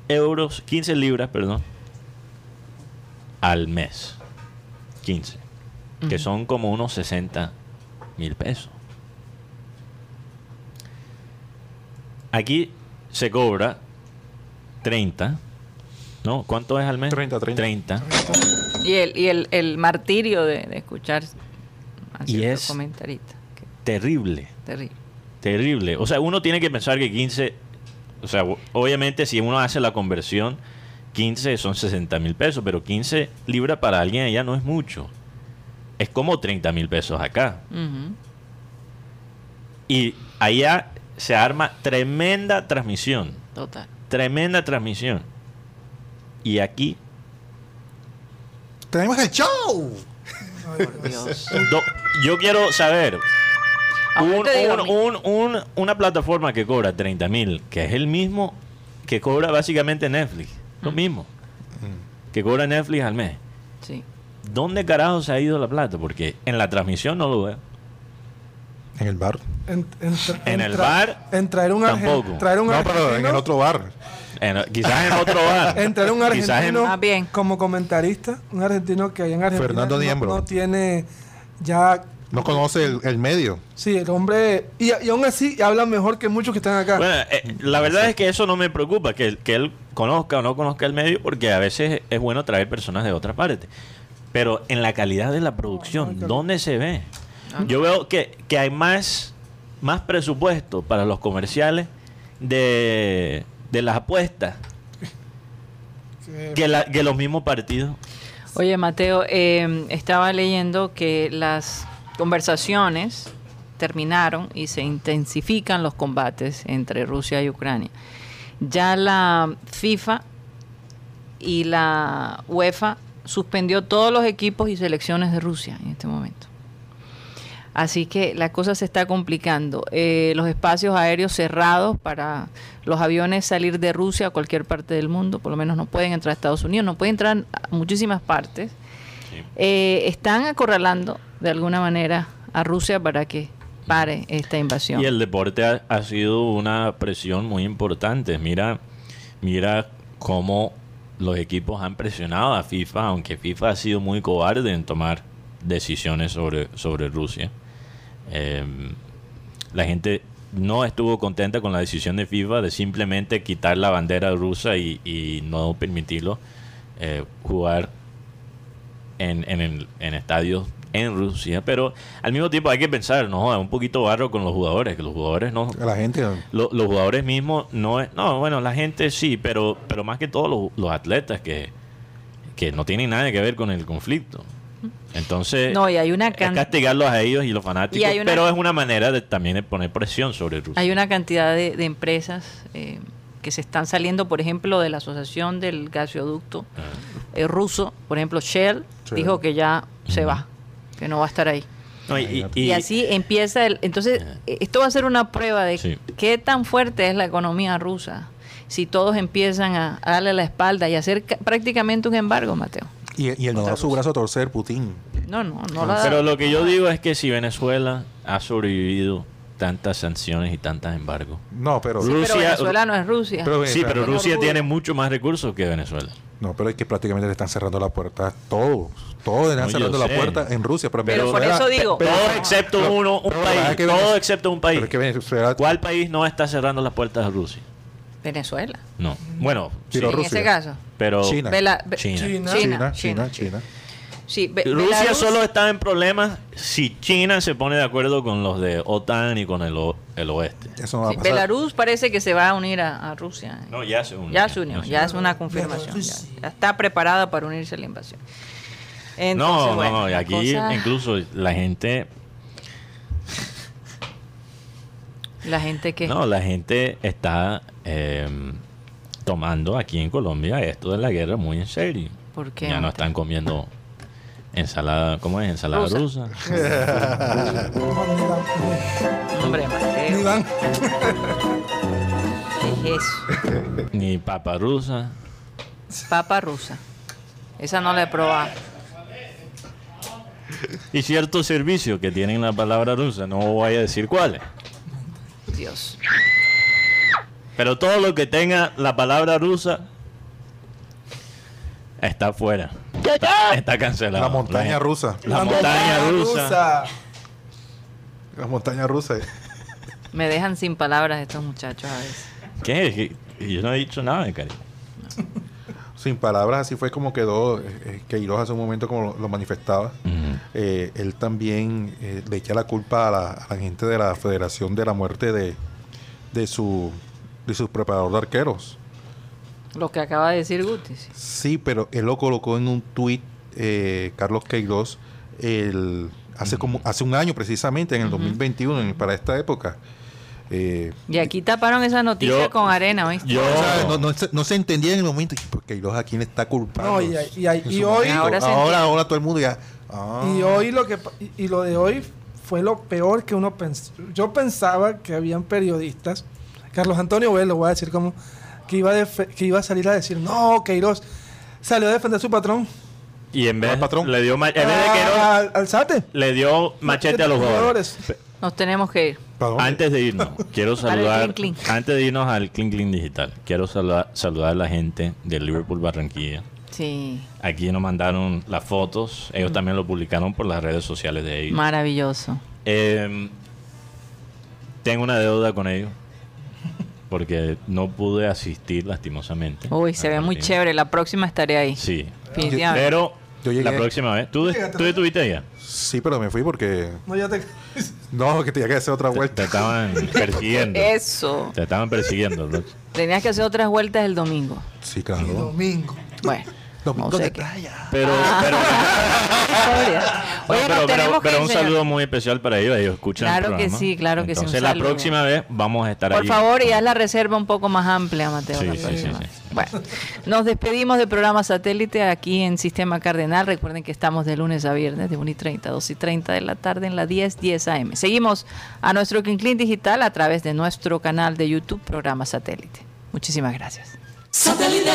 Speaker 3: euros, 15 libras, perdón, al mes. 15. Que son como unos 60 mil pesos. Aquí se cobra 30. ¿No? ¿Cuánto es al mes?
Speaker 4: 30, 30.
Speaker 3: 30.
Speaker 2: Y el, y el, el martirio de, de escuchar a
Speaker 3: Y es-
Speaker 2: comentaristas. que-
Speaker 3: terrible.
Speaker 2: Terrible.
Speaker 3: Terrible. O sea, uno tiene que pensar que 15, o sea, obviamente si uno hace la conversión, 15 son 60 mil pesos, pero 15 libras para alguien allá no es mucho. Es como 30 mil pesos acá.
Speaker 2: Ujú.
Speaker 3: Y allá se arma tremenda transmisión.
Speaker 2: Total.
Speaker 3: Tremenda transmisión. Y aquí,
Speaker 4: Tenemos el show.
Speaker 2: Dios.
Speaker 3: do- yo quiero saber, un- un- un- una plataforma que cobra 30 mil, que es el mismo que cobra básicamente Netflix, lo mismo que cobra Netflix al mes.
Speaker 2: Sí.
Speaker 3: ¿Dónde carajo se ha ido la plata? Porque en la transmisión no lo veo.
Speaker 4: En el bar.
Speaker 1: En, en tra-
Speaker 3: En
Speaker 1: en
Speaker 3: el bar,
Speaker 1: En traer un,
Speaker 3: tampoco.
Speaker 1: traer un
Speaker 4: No, pero en
Speaker 1: argentino-
Speaker 4: el otro bar.
Speaker 3: En- quizás en otro bar.
Speaker 1: En traer un
Speaker 3: Quizás en-
Speaker 1: argentino
Speaker 2: Ah, bien.
Speaker 1: como comentarista, un argentino que allá en Argentina
Speaker 4: Fernando
Speaker 1: no,
Speaker 4: Niembro.
Speaker 1: no tiene ya
Speaker 4: No conoce el, el medio.
Speaker 1: sí el hombre y, y aún así habla mejor que muchos que están acá.
Speaker 3: Bueno, eh, la verdad es que eso no me preocupa, que, que él conozca o no conozca el medio, porque a veces es bueno traer personas de otra parte. Pero en la calidad de la producción, ¿dónde se ve? Yo veo que, que hay más, más presupuesto para los comerciales de, de las apuestas
Speaker 1: Que-
Speaker 3: que, la- que los mismos partidos.
Speaker 2: Oye, Mateo, eh, estaba leyendo que las conversaciones terminaron y se intensifican los combates entre Rusia y Ucrania. Ya la FIFA y la UEFA suspendió todos los equipos y selecciones de Rusia en este momento. Así que la cosa se está complicando. Eh, los espacios aéreos cerrados para los aviones salir de Rusia a cualquier parte del mundo, por lo menos no pueden entrar a Estados Unidos, no pueden entrar a muchísimas partes. Eh, están acorralando de alguna manera a Rusia para que pare esta invasión.
Speaker 3: Y el deporte ha, ha sido una presión muy importante. Mira, mira cómo los equipos han presionado a FIFA, aunque FIFA ha sido muy cobarde en tomar decisiones sobre, sobre Rusia. Eh, la gente no estuvo contenta con la decisión de FIFA de simplemente quitar la bandera rusa y, y no permitirlo eh, jugar en, en, el- en estadios en Rusia. Pero al mismo tiempo hay que pensar, no un poquito barro con los jugadores, que los jugadores no...
Speaker 4: La gente.
Speaker 3: lo- los jugadores mismos no es... No, bueno, la gente sí, pero, pero más que todo los, los atletas que, que no tienen nada que ver con el conflicto. Entonces,
Speaker 2: No, y hay una
Speaker 3: es
Speaker 2: can-
Speaker 3: castigarlos a ellos y los fanáticos,
Speaker 2: Y hay una-
Speaker 3: pero es una manera de también de poner presión sobre Rusia.
Speaker 2: Hay una cantidad de, de empresas eh, que se están saliendo, por ejemplo, de la asociación del gasoducto
Speaker 3: Ah.
Speaker 2: eh, ruso. Por ejemplo, Shell
Speaker 4: Sí.
Speaker 2: dijo que ya se va, que no va a estar ahí.
Speaker 3: No, y, y-
Speaker 2: Y,
Speaker 3: y-
Speaker 2: así empieza el... Entonces, eh, esto va a ser una prueba de
Speaker 3: Sí.
Speaker 2: qué tan fuerte es la economía rusa si todos empiezan a, a darle la espalda y hacer ca- prácticamente un embargo, Mateo.
Speaker 4: Y, y él no da su brazo a torcer, Putin.
Speaker 2: No, no, no la
Speaker 3: Pero lo que yo digo es que si Venezuela ha sobrevivido tantas sanciones y tantos embargos.
Speaker 4: No, pero.
Speaker 2: Sí, pero
Speaker 3: Rusia-
Speaker 2: Venezuela no es Rusia.
Speaker 4: Pero-
Speaker 3: Sí, pero Rusia tiene mucho más recursos que Venezuela.
Speaker 4: No, pero es que prácticamente le están cerrando la puerta. Todos. Todos le están
Speaker 3: No,
Speaker 4: cerrando la
Speaker 3: sé.
Speaker 4: puerta en Rusia. Pero,
Speaker 2: Pero por eso digo-
Speaker 4: pero-
Speaker 3: Todo excepto
Speaker 4: pero-
Speaker 3: uno, un país.
Speaker 4: es que
Speaker 3: Todo excepto un país.
Speaker 4: Pero es que Venezuela.
Speaker 3: ¿Cuál país no está cerrando las puertas a Rusia?
Speaker 2: Venezuela.
Speaker 3: No. Bueno, sí,
Speaker 4: Pero
Speaker 2: en
Speaker 4: Rusia.
Speaker 2: ese caso.
Speaker 3: pero
Speaker 4: China.
Speaker 2: Ve-
Speaker 3: China.
Speaker 1: China.
Speaker 4: China,
Speaker 2: China,
Speaker 4: China, China.
Speaker 2: Sí, Be-
Speaker 3: Rusia
Speaker 2: Belarus-
Speaker 3: solo está en problemas si China se pone de acuerdo con los de OTAN y con el, o- el oeste.
Speaker 4: Eso no va
Speaker 2: sí,
Speaker 4: a pasar.
Speaker 2: Belarus parece que se va a unir a, a Rusia.
Speaker 3: No, ya se unió.
Speaker 2: Ya se unió, ya es una confirmación. Ya, ya está preparada para unirse a la invasión. Entonces,
Speaker 3: no,
Speaker 2: bueno,
Speaker 3: no, no, aquí
Speaker 2: cosa-
Speaker 3: incluso la gente,
Speaker 2: La gente que...
Speaker 3: no, la gente está eh, tomando aquí en Colombia esto de la guerra muy en serio.
Speaker 2: ¿Por qué,
Speaker 3: Ya no están comiendo ensalada, ¿cómo es? Ensalada
Speaker 2: Rusa.
Speaker 3: rusa.
Speaker 2: Hombre, Mateo,
Speaker 1: Ni van.
Speaker 2: ¿qué es eso?
Speaker 3: Ni papa rusa.
Speaker 2: Papa rusa. Esa no la he probado.
Speaker 3: Y ciertos servicios que tienen la palabra rusa, no voy a decir cuáles.
Speaker 2: Dios.
Speaker 3: Pero todo lo que tenga la palabra rusa está fuera. Está, está cancelado.
Speaker 4: La montaña
Speaker 3: La-
Speaker 4: rusa.
Speaker 3: La, montaña rusa.
Speaker 4: La montaña rusa.
Speaker 2: Me dejan sin palabras estos muchachos a veces.
Speaker 3: ¿Qué? Yo no he dicho nada, cariño.
Speaker 4: Sin palabras, así fue como quedó. eh, eh, que Queiroz hace un momento como lo, lo manifestaba. Eh, él también eh, le echa la culpa a la, a la gente de la Federación de la muerte de, de su de su preparador de arqueros.
Speaker 2: Lo que acaba de decir Guti. sí.
Speaker 4: Sí, pero él lo colocó en un tuit, eh, Carlos Queiroz, el, hace como hace un año precisamente, en el 2021, en- para esta época. Eh,
Speaker 2: Y aquí taparon esa noticia
Speaker 3: Yo-
Speaker 2: con arena, ¿oíste?
Speaker 3: Yo,
Speaker 4: o sea, no, no se, no se entendía en el momento, porque Queiroz a quién está culpando.
Speaker 1: No, y- y- y-
Speaker 4: En
Speaker 1: y
Speaker 4: su
Speaker 1: hoy-.
Speaker 2: Ahora
Speaker 4: todo el mundo ya. ah.
Speaker 1: Y hoy lo que y lo de hoy fue lo peor que uno pensó. Yo pensaba que habían periodistas, Carlos Antonio Vélez, lo voy a decir como que iba a que iba a salir a decir, "No, Queiroz salió a defender a su patrón."
Speaker 3: y en vez,
Speaker 4: ¿Al patrón?
Speaker 3: le dio en vez de Queiroz,
Speaker 1: Ah, al, al Sate.
Speaker 3: le dio machete a los jugadores.
Speaker 2: Nos tenemos que ir.
Speaker 3: Antes de irnos, quiero saludar, antes de irnos al Clean Clean Digital, quiero saludar, saludar a la gente de Liverpool Barranquilla.
Speaker 2: Sí,
Speaker 3: Aquí nos mandaron las fotos, ellos también lo publicaron por las redes sociales de ellos.
Speaker 2: maravilloso.
Speaker 3: Eh, tengo una deuda con ellos porque no pude asistir lastimosamente.
Speaker 2: Uy, se ve muy chévere. La próxima estaré ahí.
Speaker 3: Sí, pero
Speaker 4: Yo llegué-
Speaker 3: la próxima vez, ¿tú, tú estuviste allá?
Speaker 4: Sí, pero me fui porque.
Speaker 1: No, ya te
Speaker 4: No, que tenía que hacer otra vuelta.
Speaker 3: te estaban persiguiendo.
Speaker 2: Eso.
Speaker 3: Te estaban persiguiendo.
Speaker 2: Tenías que hacer otras vueltas el domingo.
Speaker 4: Sí, claro.
Speaker 1: domingo.
Speaker 2: Bueno,
Speaker 4: Domingo
Speaker 2: no sé
Speaker 4: de
Speaker 2: qué.
Speaker 4: playa.
Speaker 3: Pero,
Speaker 2: Ah.
Speaker 3: pero,
Speaker 2: Historia.
Speaker 3: no,
Speaker 2: Oye,
Speaker 3: pero, un saludo muy especial para ellos. Ellos escuchan el
Speaker 2: Claro que sí, claro que sí,
Speaker 3: Entonces, la próxima vez vamos a estar
Speaker 2: Por
Speaker 3: ahí.
Speaker 2: favor, y haz la reserva un poco más amplia, Mateo.
Speaker 3: Sí,
Speaker 2: la
Speaker 3: sí,
Speaker 2: próxima.
Speaker 3: sí, sí.
Speaker 2: Bueno, nos despedimos del programa satélite aquí en Sistema Cardenal. Recuerden que estamos de lunes a viernes de 1 y 30, 2 y 30 de la tarde en la 10, 10 AM. Seguimos a nuestro Clean Digital a través de nuestro canal de YouTube, programa satélite. Muchísimas gracias.
Speaker 7: Satélite.